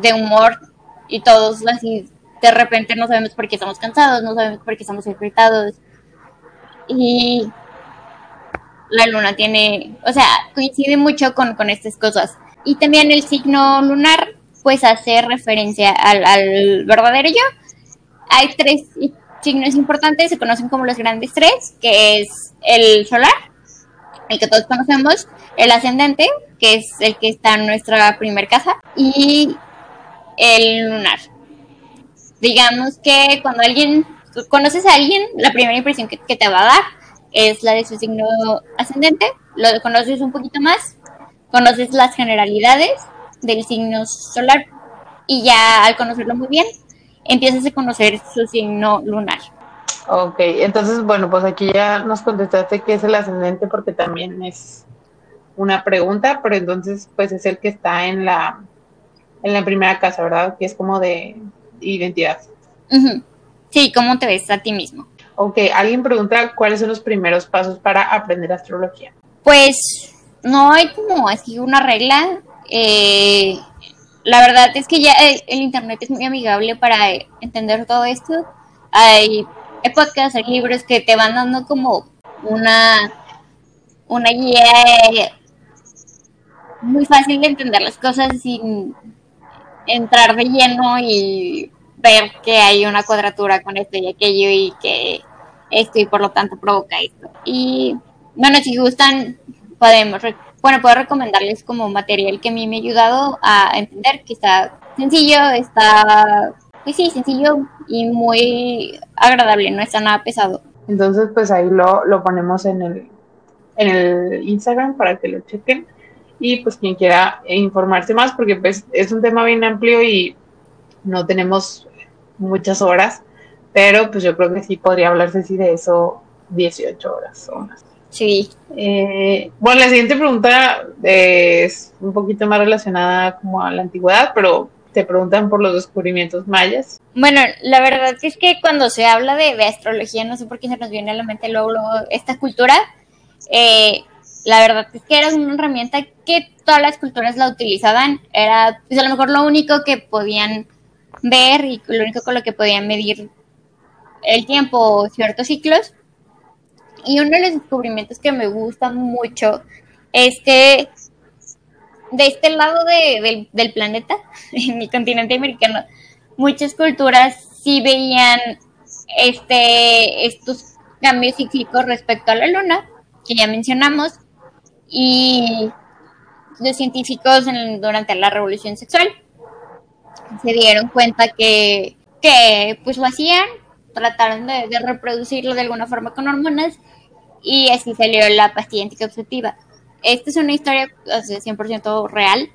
de humor y todos así de repente no sabemos por qué estamos cansados, no sabemos por qué estamos irritados. Y la luna tiene, o sea, coincide mucho con, con estas cosas. Y también el signo lunar, pues hace referencia al, al verdadero yo. Hay tres signos importantes se conocen como los grandes tres, que es el solar, el que todos conocemos, el ascendente, que es el que está en nuestra primer casa, y el lunar. Digamos que cuando alguien, conoces a alguien, la primera impresión que, te va a dar es la de su signo ascendente, lo conoces un poquito más, conoces las generalidades del signo solar y ya al conocerlo muy bien, empiezas a conocer su signo lunar. Ok, entonces, bueno, pues aquí ya nos contestaste que es el ascendente porque también es una pregunta, pero entonces, pues es el que está en la, en la primera casa, ¿verdad? Que es como de identidad. Sí, ¿cómo te ves a ti mismo? Ok, alguien pregunta cuáles son los primeros pasos para aprender astrología. Pues no hay como así una regla. Eh, la verdad es que ya el, Internet es muy amigable para entender todo esto. Hay, podcasts, hay libros que te van dando como una, una guía muy fácil de entender las cosas sin entrar de lleno y ver que hay una cuadratura con esto y aquello y que esto y por lo tanto provoca esto. Y bueno, si gustan, podemos bueno, puedo recomendarles como material que a mí me ha ayudado a entender que está sencillo, está, pues sí, sencillo y muy agradable, no está nada pesado. Entonces, pues ahí lo, lo ponemos en el, en el Instagram para que lo chequen y pues quien quiera informarse más, porque pues es un tema bien amplio y no tenemos muchas horas, pero pues yo creo que sí podría hablarse así de eso 18 horas o más. Sí. Eh, bueno, la siguiente pregunta es un poquito más relacionada como a la antigüedad, pero te preguntan por los descubrimientos mayas. Bueno, la verdad es que cuando se habla de, astrología, no sé por qué se nos viene a la mente luego, esta cultura. Eh, la verdad es que era una herramienta que todas las culturas la utilizaban. Era pues a lo mejor lo único que podían ver y lo único con lo que podían medir el tiempo, ciertos ciclos. Y uno de los descubrimientos que me gusta mucho es que de este lado del, planeta, <laughs> en el continente americano, muchas culturas sí veían este, estos cambios cíclicos respecto a la luna, que ya mencionamos, y los científicos durante la revolución sexual se dieron cuenta que, pues lo hacían, trataron de, de reproducirlo de alguna forma con hormonas y así salió la pastilla anticonceptiva. Esta es una historia 100% real.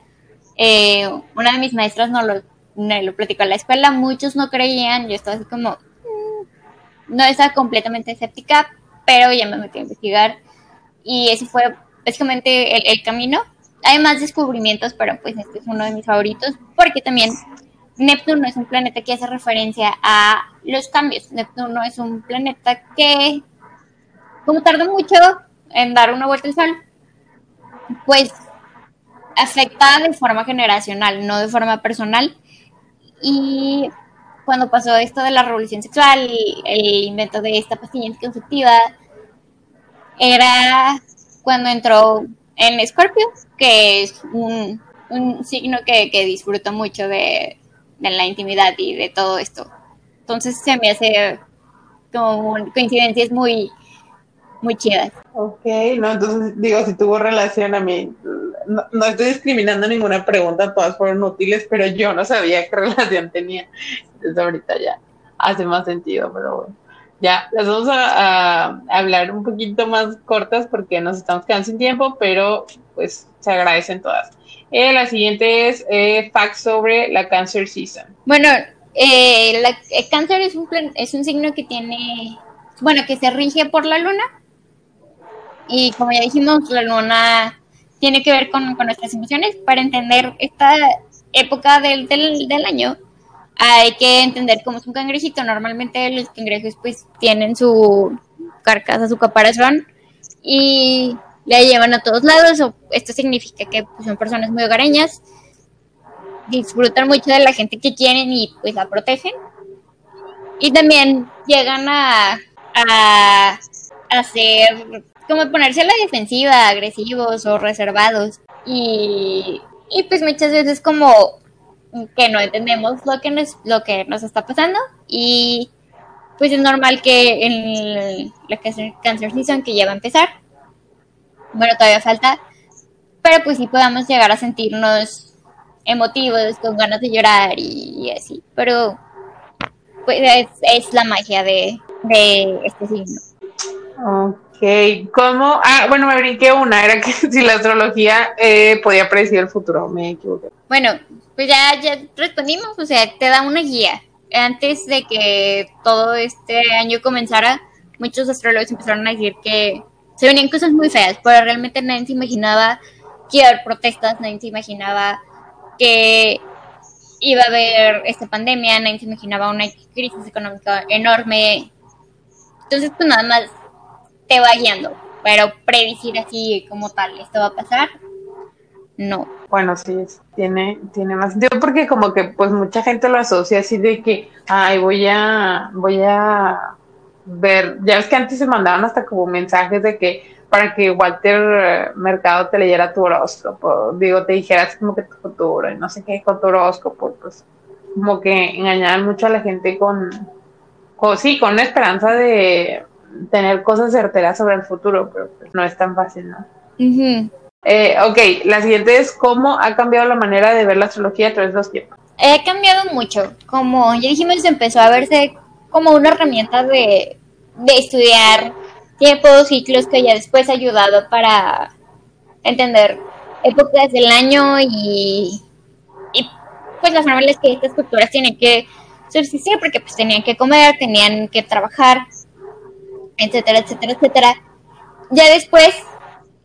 Eh, una de mis maestras no lo, lo platicó en la escuela, muchos no creían, yo estaba así como, mm, no estaba completamente escéptica, pero ya me metí a investigar y ese fue básicamente el, camino. Hay más descubrimientos, pero pues este es uno de mis favoritos porque también Neptuno es un planeta que hace referencia a los cambios. Neptuno es un planeta que, como tarda mucho en dar una vuelta al Sol, pues afecta de forma generacional, no de forma personal. Y cuando pasó esto de la revolución sexual, el invento de esta pastilla anticonceptiva, era cuando entró en Scorpio, que es un, signo que, disfruta mucho de, la intimidad y de todo esto. Entonces se me hace como coincidencias muy, muy chidas. Ok, no, entonces digo, si tuvo relación a mí, no, estoy discriminando ninguna pregunta, todas fueron útiles, pero yo no sabía qué <laughs> relación tenía. Entonces ahorita ya hace más sentido, pero bueno. Ya, las vamos a, hablar un poquito más cortas porque nos estamos quedando sin tiempo, pero pues se agradecen todas. Eh, la siguiente es eh, facts sobre la Cancer Season. Bueno, eh, el cáncer es un, es un signo que tiene, bueno, que se rige por la luna. Y como ya dijimos, la luna tiene que ver con, nuestras emociones. Para entender esta época del, del, del año, hay que entender cómo es un cangrejito. Normalmente los cangrejos pues tienen su carcasa, su caparazón y le llevan a todos lados. Esto significa que pues, son personas muy hogareñas, disfrutan mucho de la gente que quieren y pues la protegen. Y también llegan a, a hacer como ponerse a la defensiva, agresivos o reservados. Y, y pues muchas veces como que no entendemos lo que nos, lo que nos está pasando. Y pues es normal que en la Cancer Season que ya va a empezar, bueno, todavía falta, pero pues sí podamos llegar a sentirnos emotivos, con ganas de llorar y, así, pero pues es, la magia de, de este signo. Ok, ¿cómo? Ah, bueno, me brinqué una, era que <laughs> si la astrología eh, podía predecir el futuro, me equivoqué. Bueno, pues ya, ya respondimos, o sea, te da una guía. Antes de que todo este año comenzara, muchos astrólogos empezaron a decir que se venían cosas muy feas, pero realmente nadie se imaginaba que iba a haber protestas, nadie se imaginaba que iba a haber esta pandemia, nadie se imaginaba una crisis económica enorme. Entonces, pues nada más te va guiando, pero predecir así como tal, esto va a pasar, no. Bueno, sí, tiene, tiene más sentido porque como que pues mucha gente lo asocia así de que, ay, voy a, voy a ver, ya ves que antes se mandaban hasta como mensajes de que para que Walter Mercado te leyera tu horóscopo, digo, te dijeras como que tu futuro y no sé qué con tu horóscopo, pues como que engañaban mucho a la gente con, con sí, con la esperanza de tener cosas certeras sobre el futuro, pero pues, no es tan fácil, ¿no? Eh, ok, la siguiente es cómo ha cambiado la manera de ver la astrología a través de los tiempos. Ha cambiado mucho. Como ya dijimos, empezó a verse como una herramienta de, estudiar tiempos, ciclos que ya después ha ayudado para entender épocas del año y, y pues las formas que estas culturas tienen que subsistir porque pues tenían que comer, tenían que trabajar, etcétera, etcétera, etcétera. Ya después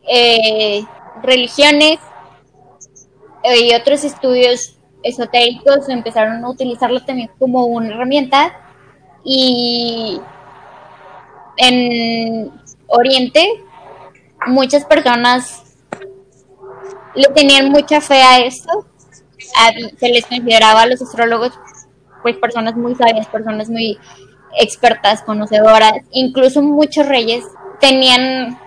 eh, religiones eh, y otros estudios esotéricos empezaron a utilizarlo también como una herramienta y en Oriente muchas personas le tenían mucha fe a esto se les consideraba a los astrólogos pues personas muy sabias personas muy expertas conocedoras incluso muchos reyes tenían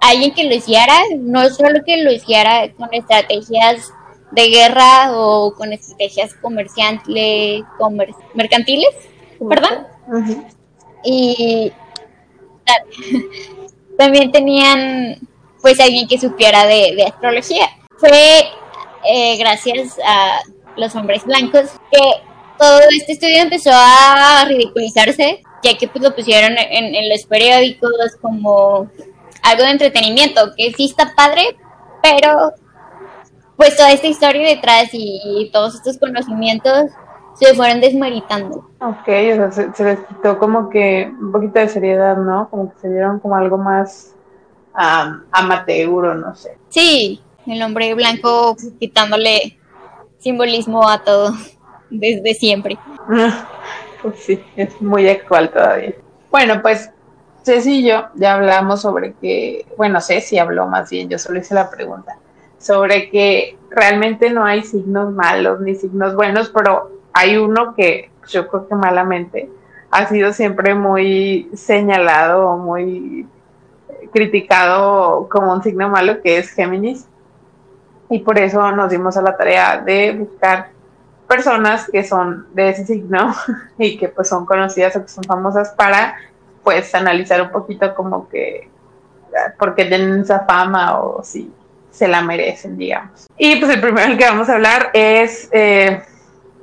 alguien que lo hiciera, no solo que lo hiciera con estrategias de guerra o con estrategias comerciales, mercantiles, ¿perdón? Y <laughs> también tenían pues alguien que supiera de, astrología. Fue eh, gracias a los hombres blancos que todo este estudio empezó a ridiculizarse, ya que pues lo pusieron en los periódicos como algo de entretenimiento, que sí está padre, pero pues toda esta historia detrás y, todos estos conocimientos se fueron desmeritando. Ok, o sea, se, les quitó como que un poquito de seriedad, ¿no? Como que se dieron como algo más um, amateur, no sé. Sí, el hombre blanco quitándole simbolismo a todo. Desde siempre. Pues sí, es muy actual todavía. Bueno, pues Ceci y yo ya hablamos sobre que, bueno, Ceci habló más bien, yo solo hice la pregunta, sobre que realmente no hay signos malos ni signos buenos, pero hay uno que yo creo que malamente ha sido siempre muy señalado, muy criticado como un signo malo, que es Géminis. Y por eso nos dimos a la tarea de buscar personas que son de ese signo <laughs> y que pues son conocidas o que son famosas para pues analizar un poquito como que porque tienen esa fama o si se la merecen, digamos. Y pues el primero que vamos a hablar es eh,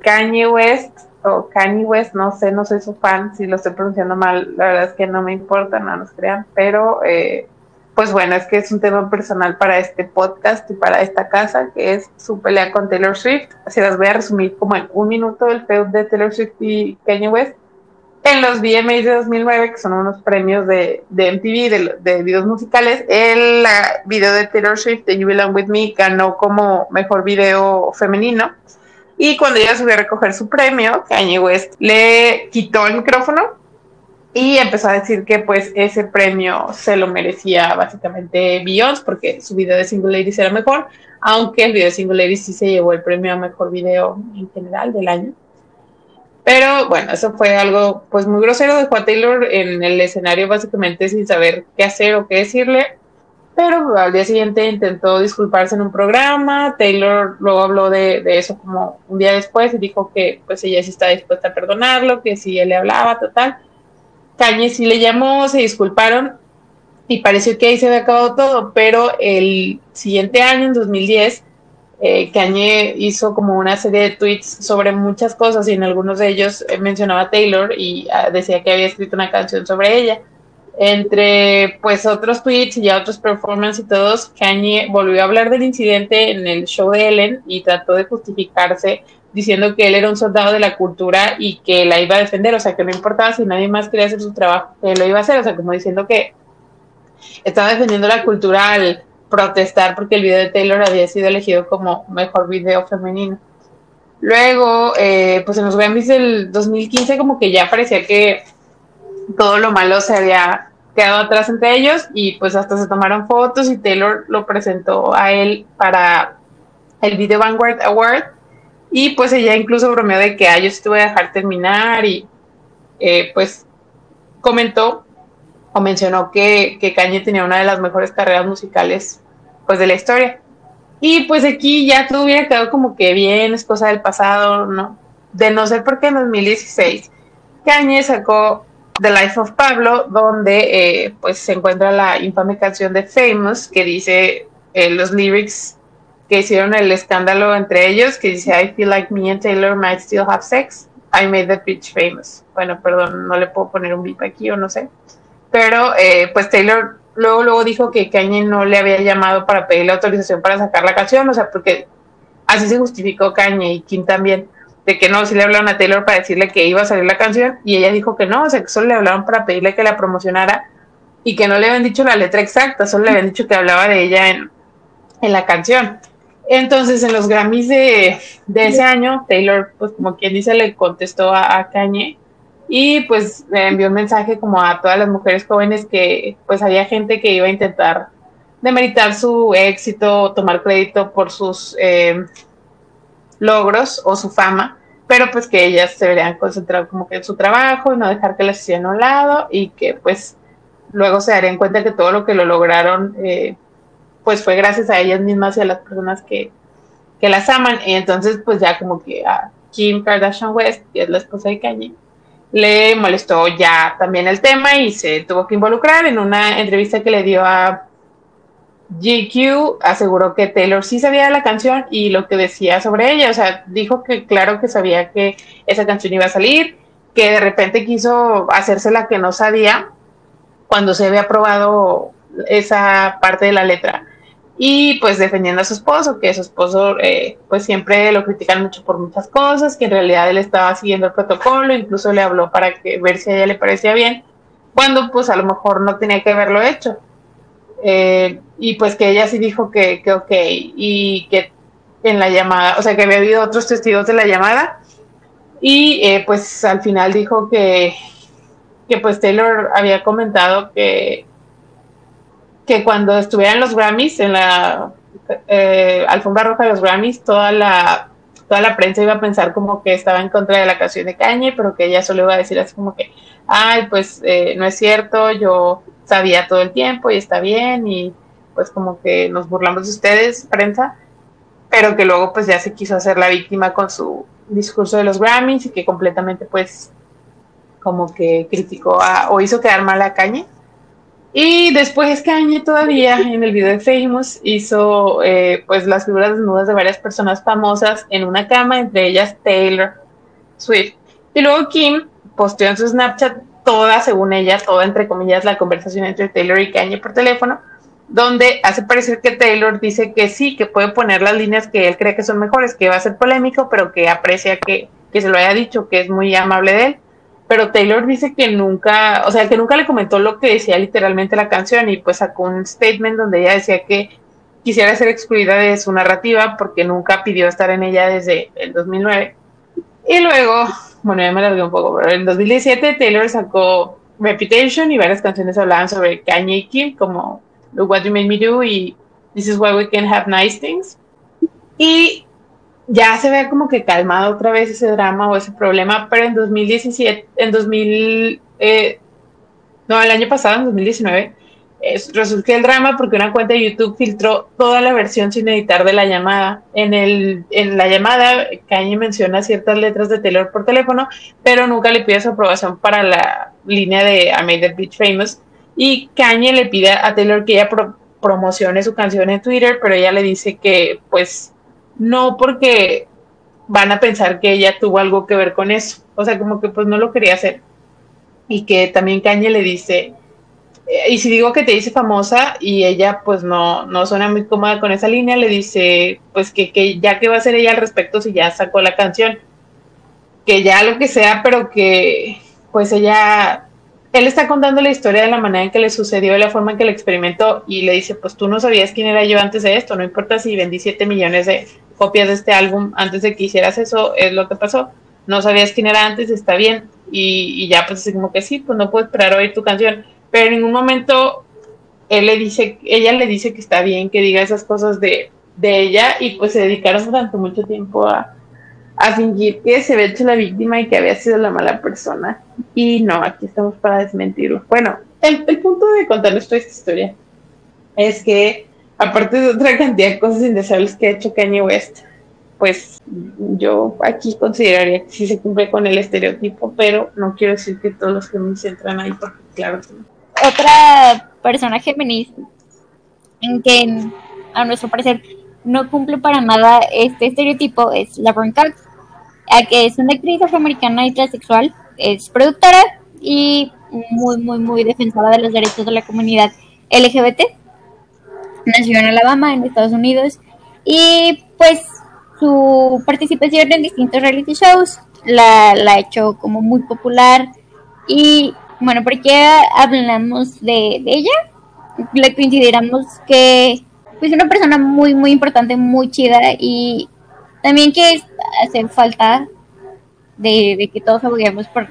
Kanye West o Kanye West, no sé, no soy su fan, si lo estoy pronunciando mal, la verdad es que no me importa, no nos crean, pero eh, pues bueno, es que es un tema personal para este podcast y para esta casa, que es su pelea con Taylor Swift. Se las voy a resumir como en un minuto el feud de Taylor Swift y Kanye West. En los VMAs de 2009, que son unos premios de, de MTV, de, de, videos musicales, el video de Taylor Swift, de You Belong With Me, ganó como mejor video femenino. Y cuando ella subió a recoger su premio, Kanye West le quitó el micrófono y empezó a decir que pues ese premio se lo merecía básicamente Beyoncé porque su video de Single Ladies era mejor, aunque el video de Single Ladies sí se llevó el premio a mejor video en general del año. Pero bueno, eso fue algo pues muy grosero de Juan Taylor en el escenario básicamente sin saber qué hacer o qué decirle. Pero al día siguiente intentó disculparse en un programa. Taylor luego habló de, de eso como un día después y dijo que pues ella sí está dispuesta a perdonarlo, que si él le hablaba, total Cañe sí le llamó, se disculparon y pareció que ahí se había acabado todo, pero el siguiente año, en 2010, eh, Cañe hizo como una serie de tweets sobre muchas cosas y en algunos de ellos eh, mencionaba a Taylor y ah, decía que había escrito una canción sobre ella. Entre pues otros tweets y ya otros performances y todos, Kanye volvió a hablar del incidente en el show de Ellen y trató de justificarse diciendo que él era un soldado de la cultura y que la iba a defender, o sea, que no importaba si nadie más quería hacer su trabajo, que lo iba a hacer, o sea, como diciendo que estaba defendiendo la cultura al protestar porque el video de Taylor había sido elegido como mejor video femenino. Luego, eh, pues en los Grammys del 2015 como que ya parecía que todo lo malo se había quedado atrás entre ellos y pues hasta se tomaron fotos y Taylor lo presentó a él para el Video Vanguard Award y pues ella incluso bromeó de que, ah, yo sí te voy a dejar terminar y eh, pues comentó o mencionó que, que Kanye tenía una de las mejores carreras musicales pues de la historia. Y pues aquí ya todo hubiera quedado como que bien, es cosa del pasado, ¿no? De no ser porque en 2016 Kanye sacó The Life of Pablo, donde eh, pues se encuentra la infame canción de Famous, que dice eh, los lyrics que hicieron el escándalo entre ellos, que dice, I feel like me and Taylor might still have sex. I made the bitch famous. Bueno, perdón, no le puedo poner un beep aquí o no sé. Pero, eh, pues Taylor luego, luego dijo que Kanye no le había llamado para pedirle autorización para sacar la canción, o sea, porque así se justificó Kanye y Kim también, de que no, si le hablaron a Taylor para decirle que iba a salir la canción y ella dijo que no, o sea, que solo le hablaron para pedirle que la promocionara y que no le habían dicho la letra exacta, solo le habían dicho que hablaba de ella en, en la canción. Entonces, en los Grammys de, ese año, Taylor, pues como quien dice, le contestó a, Kanye y pues le envió un mensaje como a todas las mujeres jóvenes que pues había gente que iba a intentar demeritar su éxito, tomar crédito por sus eh, logros o su fama, pero pues que ellas se deberían concentrar como que en su trabajo y no dejar que las hicieran a un lado y que pues luego se darían cuenta que todo lo que lo lograron eh, pues fue gracias a ellas mismas y a las personas que, que las aman. Y entonces, pues ya como que a Kim Kardashian West, que es la esposa de Kanye, le molestó ya también el tema y se tuvo que involucrar. En una entrevista que le dio a GQ, aseguró que Taylor sí sabía la canción y lo que decía sobre ella, o sea, dijo que claro que sabía que esa canción iba a salir, que de repente quiso hacerse la que no sabía cuando se había probado esa parte de la letra y pues defendiendo a su esposo, que su esposo eh, pues siempre lo critican mucho por muchas cosas, que en realidad él estaba siguiendo el protocolo, incluso le habló para que ver si a ella le parecía bien, cuando pues a lo mejor no tenía que haberlo hecho. Eh, y pues que ella sí dijo que, que ok, y que en la llamada, o sea que había habido otros testigos de la llamada, Y eh, pues al final dijo que, que pues Taylor había comentado que, que cuando estuvieran los Grammys, en la eh, alfombra roja de los Grammys, toda la toda la prensa iba a pensar como que estaba en contra de la canción de Kanye, pero que ella solo iba a decir así como que, ay, pues eh, no es cierto, yo sabía todo el tiempo y está bien y pues como que nos burlamos de ustedes, prensa, pero que luego pues ya se quiso hacer la víctima con su discurso de los Grammys y que completamente pues como que criticó a, o hizo quedar mal a Kanye y después Kanye todavía en el video de Famous hizo eh, pues las figuras desnudas de varias personas famosas en una cama, entre ellas Taylor Swift. Y luego Kim posteó en su Snapchat toda, según ella, toda entre comillas, la conversación entre Taylor y Kanye por teléfono, donde hace parecer que Taylor dice que sí, que puede poner las líneas que él cree que son mejores, que va a ser polémico, pero que aprecia que, que se lo haya dicho, que es muy amable de él pero Taylor dice que nunca, o sea, que nunca le comentó lo que decía literalmente la canción y pues sacó un statement donde ella decía que quisiera ser excluida de su narrativa porque nunca pidió estar en ella desde el 2009. Y luego, bueno, ya me largué un poco, pero en 2017 Taylor sacó Reputation y varias canciones hablaban sobre Kanye y Kim, como Look What You Made Me Do y This Is Why We Can Have Nice Things. Y ya se ve como que calmado otra vez ese drama o ese problema, pero en 2017, en 2000, eh, no, el año pasado, en 2019, resultó el drama porque una cuenta de YouTube filtró toda la versión sin editar de la llamada. En, el, en la llamada, Kanye menciona ciertas letras de Taylor por teléfono, pero nunca le pide su aprobación para la línea de I Made the Beach Famous. Y Kanye le pide a Taylor que ella promocione su canción en Twitter, pero ella le dice que, pues, no porque van a pensar que ella tuvo algo que ver con eso. O sea, como que pues no lo quería hacer. Y que también Caña le dice, eh, y si digo que te dice famosa y ella pues no, no suena muy cómoda con esa línea, le dice pues que, que ya que va a hacer ella al respecto si ya sacó la canción. Que ya lo que sea, pero que pues ella él está contando la historia de la manera en que le sucedió, de la forma en que lo experimentó y le dice, pues tú no sabías quién era yo antes de esto, no importa si vendí 7 millones de copias de este álbum antes de que hicieras eso, es lo que pasó, no sabías quién era antes, está bien, y, ya pues así como que sí, pues no puedo esperar a oír tu canción, pero en ningún momento él le dice, ella le dice que está bien que diga esas cosas de, ella y pues se dedicaron durante mucho tiempo a, a fingir que se había hecho la víctima y que había sido la mala persona. Y no, aquí estamos para desmentirlo. Bueno, el, punto de contarles toda esta historia es que, aparte de otra cantidad de cosas indeseables que ha hecho Kanye West, pues yo aquí consideraría que sí se cumple con el estereotipo, pero no quiero decir que todos los se entran ahí, porque claro que. Otra persona feminista en que, a nuestro parecer, no cumple para nada este estereotipo es Laverne Cox, que es una actriz afroamericana y transexual, es productora y muy, muy, muy defensora de los derechos de la comunidad LGBT. Nació en Alabama, en Estados Unidos, y pues su participación en distintos reality shows la, la ha hecho como muy popular. Y bueno, ¿por qué hablamos de, de ella? Le consideramos que es una persona muy, muy importante, muy chida y también que hace falta de, que todos aboguemos por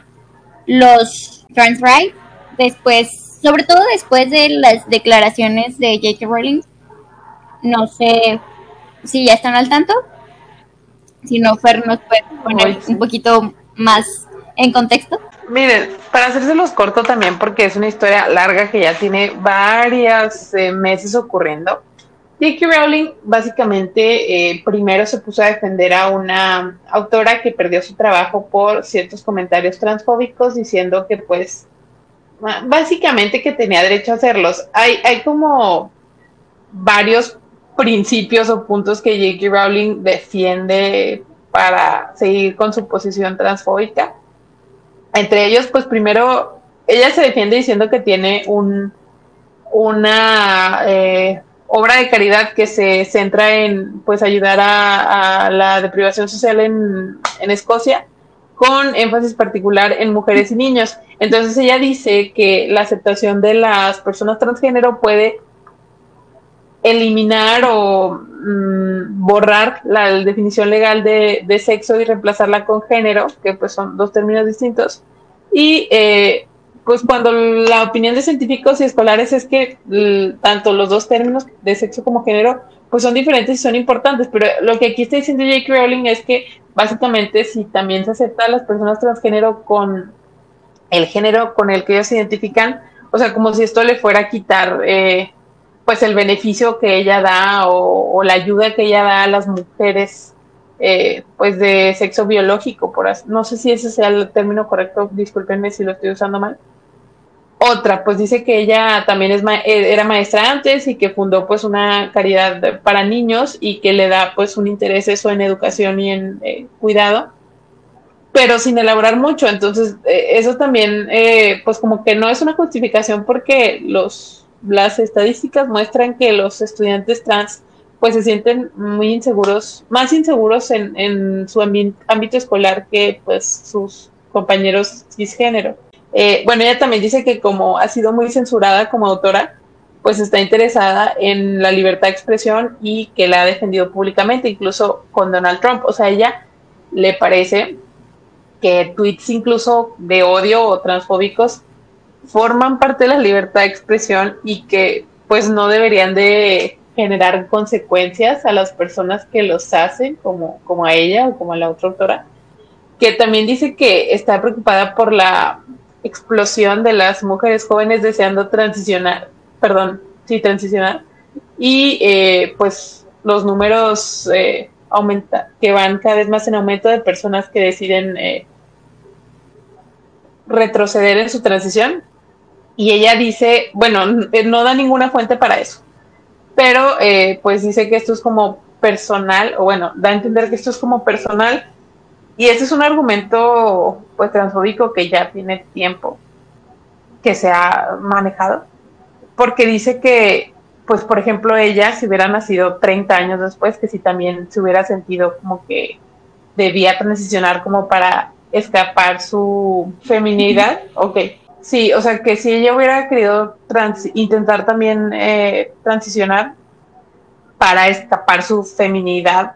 los trans rights. Después, sobre todo después de las declaraciones de J.K. Rowling, no sé si ya están al tanto. Si no, Fer nos puede poner un poquito más en contexto. Miren, para hacérselos corto también, porque es una historia larga que ya tiene varios eh, meses ocurriendo. J.K. Rowling básicamente eh, primero se puso a defender a una autora que perdió su trabajo por ciertos comentarios transfóbicos diciendo que pues básicamente que tenía derecho a hacerlos. Hay, hay como varios principios o puntos que J.K. Rowling defiende para seguir con su posición transfóbica. Entre ellos, pues primero, ella se defiende diciendo que tiene un, una... Eh, obra de caridad que se centra en pues ayudar a, la deprivación social en, en, Escocia con énfasis particular en mujeres y niños. Entonces ella dice que la aceptación de las personas transgénero puede eliminar o mm, borrar la definición legal de, sexo y reemplazarla con género, que pues son dos términos distintos. Y eh, pues cuando la opinión de científicos y escolares es que tanto los dos términos de sexo como género pues son diferentes y son importantes, pero lo que aquí está diciendo J.K. Rowling es que básicamente si también se acepta a las personas transgénero con el género con el que ellos se identifican, o sea, como si esto le fuera a quitar eh, pues el beneficio que ella da o, la ayuda que ella da a las mujeres eh, pues de sexo biológico, por no sé si ese sea el término correcto, discúlpenme si lo estoy usando mal, otra, pues dice que ella también es eh, era maestra antes y que fundó pues una caridad para niños y que le da pues un interés eso en educación y en eh, cuidado, pero sin elaborar mucho. Entonces, eh, eso también pues como que no es una justificación porque los, las estadísticas muestran que los estudiantes trans pues se sienten muy inseguros, más inseguros en, en su ámbito escolar que pues sus compañeros cisgénero. Eh, bueno, ella también dice que como ha sido muy censurada como autora, pues está interesada en la libertad de expresión y que la ha defendido públicamente, incluso con Donald Trump. O sea, ella le parece que tweets incluso de odio o transfóbicos forman parte de la libertad de expresión y que pues no deberían de generar consecuencias a las personas que los hacen, como, como a ella o como a la otra autora, que también dice que está preocupada por la explosión de las mujeres jóvenes deseando transicionar, perdón, sí, transicionar, y eh, pues los números eh, aumenta, que van cada vez más en aumento de personas que deciden eh, retroceder en su transición. Y ella dice, bueno, no da ninguna fuente para eso, pero pues dice que esto es como personal, o bueno, da a entender que esto es como personal y ese es un argumento pues transfóbico que ya tiene tiempo que se ha manejado, porque dice que, pues por ejemplo, ella si hubiera nacido 30 años después, que si también se hubiera sentido como que debía transicionar como para escapar su feminidad, ok. Sí, o sea que si ella hubiera querido intentar también eh, transicionar para escapar su feminidad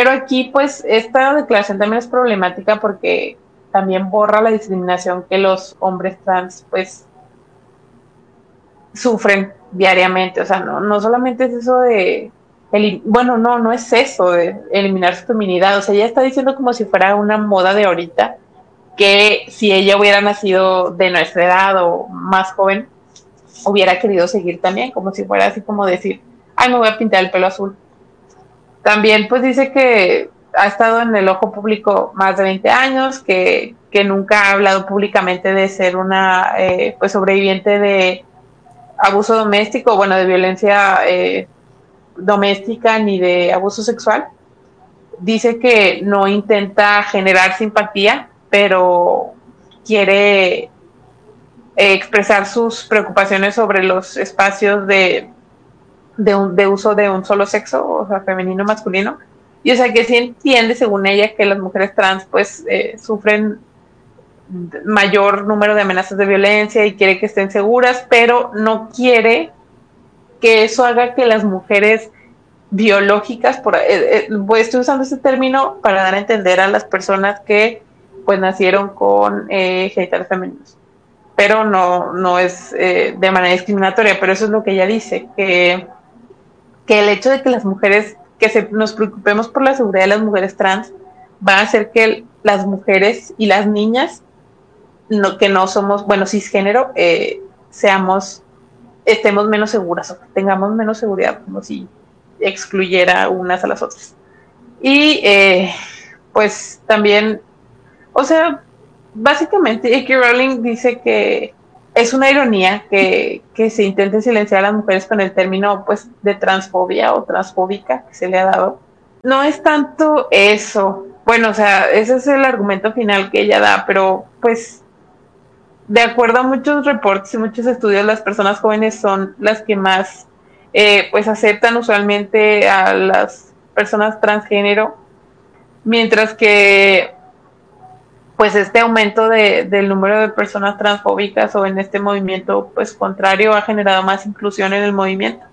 pero aquí, pues, esta declaración también es problemática porque también borra la discriminación que los hombres trans, pues, sufren diariamente. O sea, no, no solamente es eso de, bueno, no, no es eso de eliminar su feminidad. O sea, ella está diciendo como si fuera una moda de ahorita, que si ella hubiera nacido de nuestra edad o más joven, hubiera querido seguir también, como si fuera así como decir, ay, me voy a pintar el pelo azul también pues dice que ha estado en el ojo público más de 20 años, que, nunca ha hablado públicamente de ser una eh, pues sobreviviente de abuso doméstico, bueno, de violencia eh, doméstica ni de abuso sexual. Dice que no intenta generar simpatía, pero quiere eh, expresar sus preocupaciones sobre los espacios de de, un, de uso de un solo sexo, o sea, femenino, masculino. Y o sea, que sí entiende, según ella, que las mujeres trans pues eh, sufren mayor número de amenazas de violencia y quiere que estén seguras, pero no quiere que eso haga que las mujeres biológicas, por, eh, eh, pues, estoy usando ese término para dar a entender a las personas que pues nacieron con genitales femeninos, pero no, no es de manera discriminatoria, pero eso es lo que ella dice, que que el hecho de que las mujeres, que se, nos preocupemos por la seguridad de las mujeres trans, va a hacer que las mujeres y las niñas, no, que no somos, bueno, cisgénero, eh, seamos, estemos menos seguras o tengamos menos seguridad, como si excluyera unas a las otras. Y eh, pues también, o sea, básicamente Ike Rowling dice que es una ironía que, se intente silenciar a las mujeres con el término pues de transfobia o transfóbica que se le ha dado. No es tanto eso. Bueno, o sea, ese es el argumento final que ella da, pero pues de acuerdo a muchos reportes y muchos estudios, las personas jóvenes son las que más eh, pues aceptan usualmente a las personas transgénero, mientras que pues este aumento de, del número de personas transfóbicas o en este movimiento pues contrario ha generado más inclusión en el movimiento.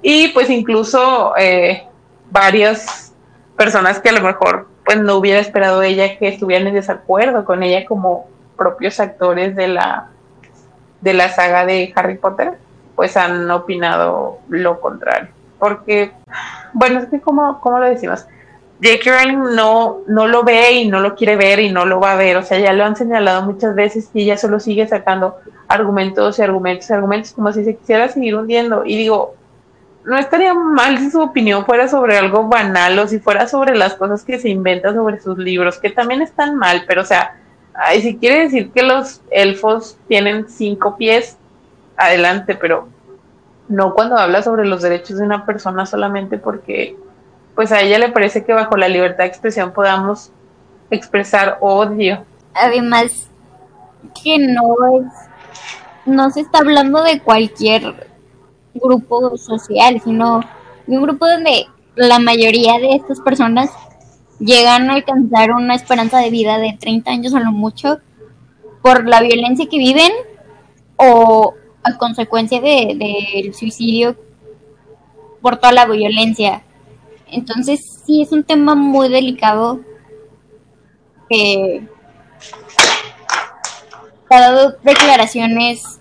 Y pues incluso eh, varias personas que a lo mejor pues no hubiera esperado ella que estuvieran en desacuerdo con ella como propios actores de la de la saga de Harry Potter, pues han opinado lo contrario. Porque, bueno, es que como, ¿cómo lo decimos? J.K. Rowling no, no lo ve y no lo quiere ver y no lo va a ver. O sea, ya lo han señalado muchas veces y ella solo sigue sacando argumentos y argumentos y argumentos como si se quisiera seguir hundiendo. Y digo, no estaría mal si su opinión fuera sobre algo banal o si fuera sobre las cosas que se inventan sobre sus libros, que también están mal, pero o sea, si quiere decir que los elfos tienen cinco pies, adelante, pero no cuando habla sobre los derechos de una persona solamente porque pues a ella le parece que bajo la libertad de expresión podamos expresar odio. Además, que no es, no se está hablando de cualquier grupo social, sino de un grupo donde la mayoría de estas personas llegan a alcanzar una esperanza de vida de 30 años a lo mucho por la violencia que viven o a consecuencia del de, suicidio por toda la violencia. Entonces sí es un tema muy delicado que ha dado declaraciones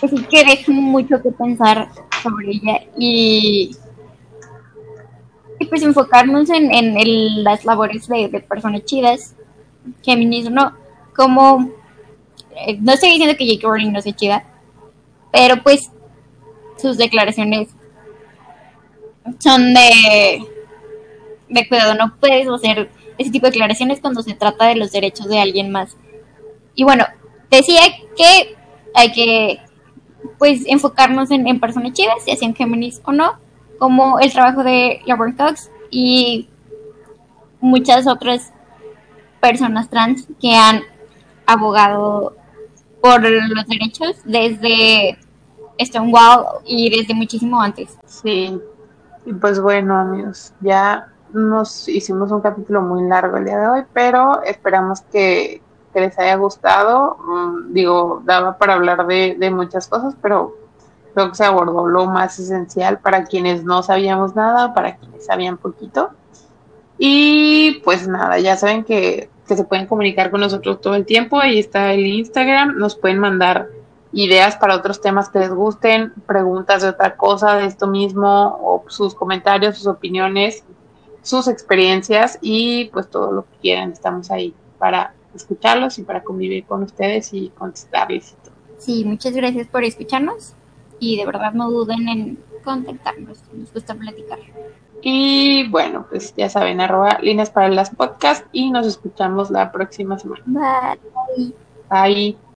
pues que dejan mucho que pensar sobre ella y, pues enfocarnos en, en las labores de, personas chidas, feminismo, no, como, eh, no estoy diciendo que J.K. Rowling no sea chida, pero pues sus declaraciones son de, de cuidado, no puedes hacer ese tipo de declaraciones cuando se trata de los derechos de alguien más. Y bueno, decía que hay que pues enfocarnos en, en personas chidas, si hacen Géminis o no, como el trabajo de Lauren Cox y muchas otras personas trans que han abogado por los derechos desde Stonewall y desde muchísimo antes. Sí, y pues bueno amigos, ya nos hicimos un capítulo muy largo el día de hoy, pero esperamos que, les haya gustado. Mm, digo, daba para hablar de, de, muchas cosas, pero creo que se abordó lo más esencial para quienes no sabíamos nada, para quienes sabían poquito. Y pues nada, ya saben que, que se pueden comunicar con nosotros todo el tiempo. Ahí está el Instagram. Nos pueden mandar ideas para otros temas que les gusten, preguntas de otra cosa, de esto mismo, o sus comentarios, sus opiniones, sus experiencias y pues todo lo que quieran. Estamos ahí para escucharlos y para convivir con ustedes y contestarles. Sí, muchas gracias por escucharnos y de verdad no duden en contactarnos, nos gusta platicar. Y bueno, pues ya saben, arroba líneas para las podcasts y nos escuchamos la próxima semana. Bye. Bye.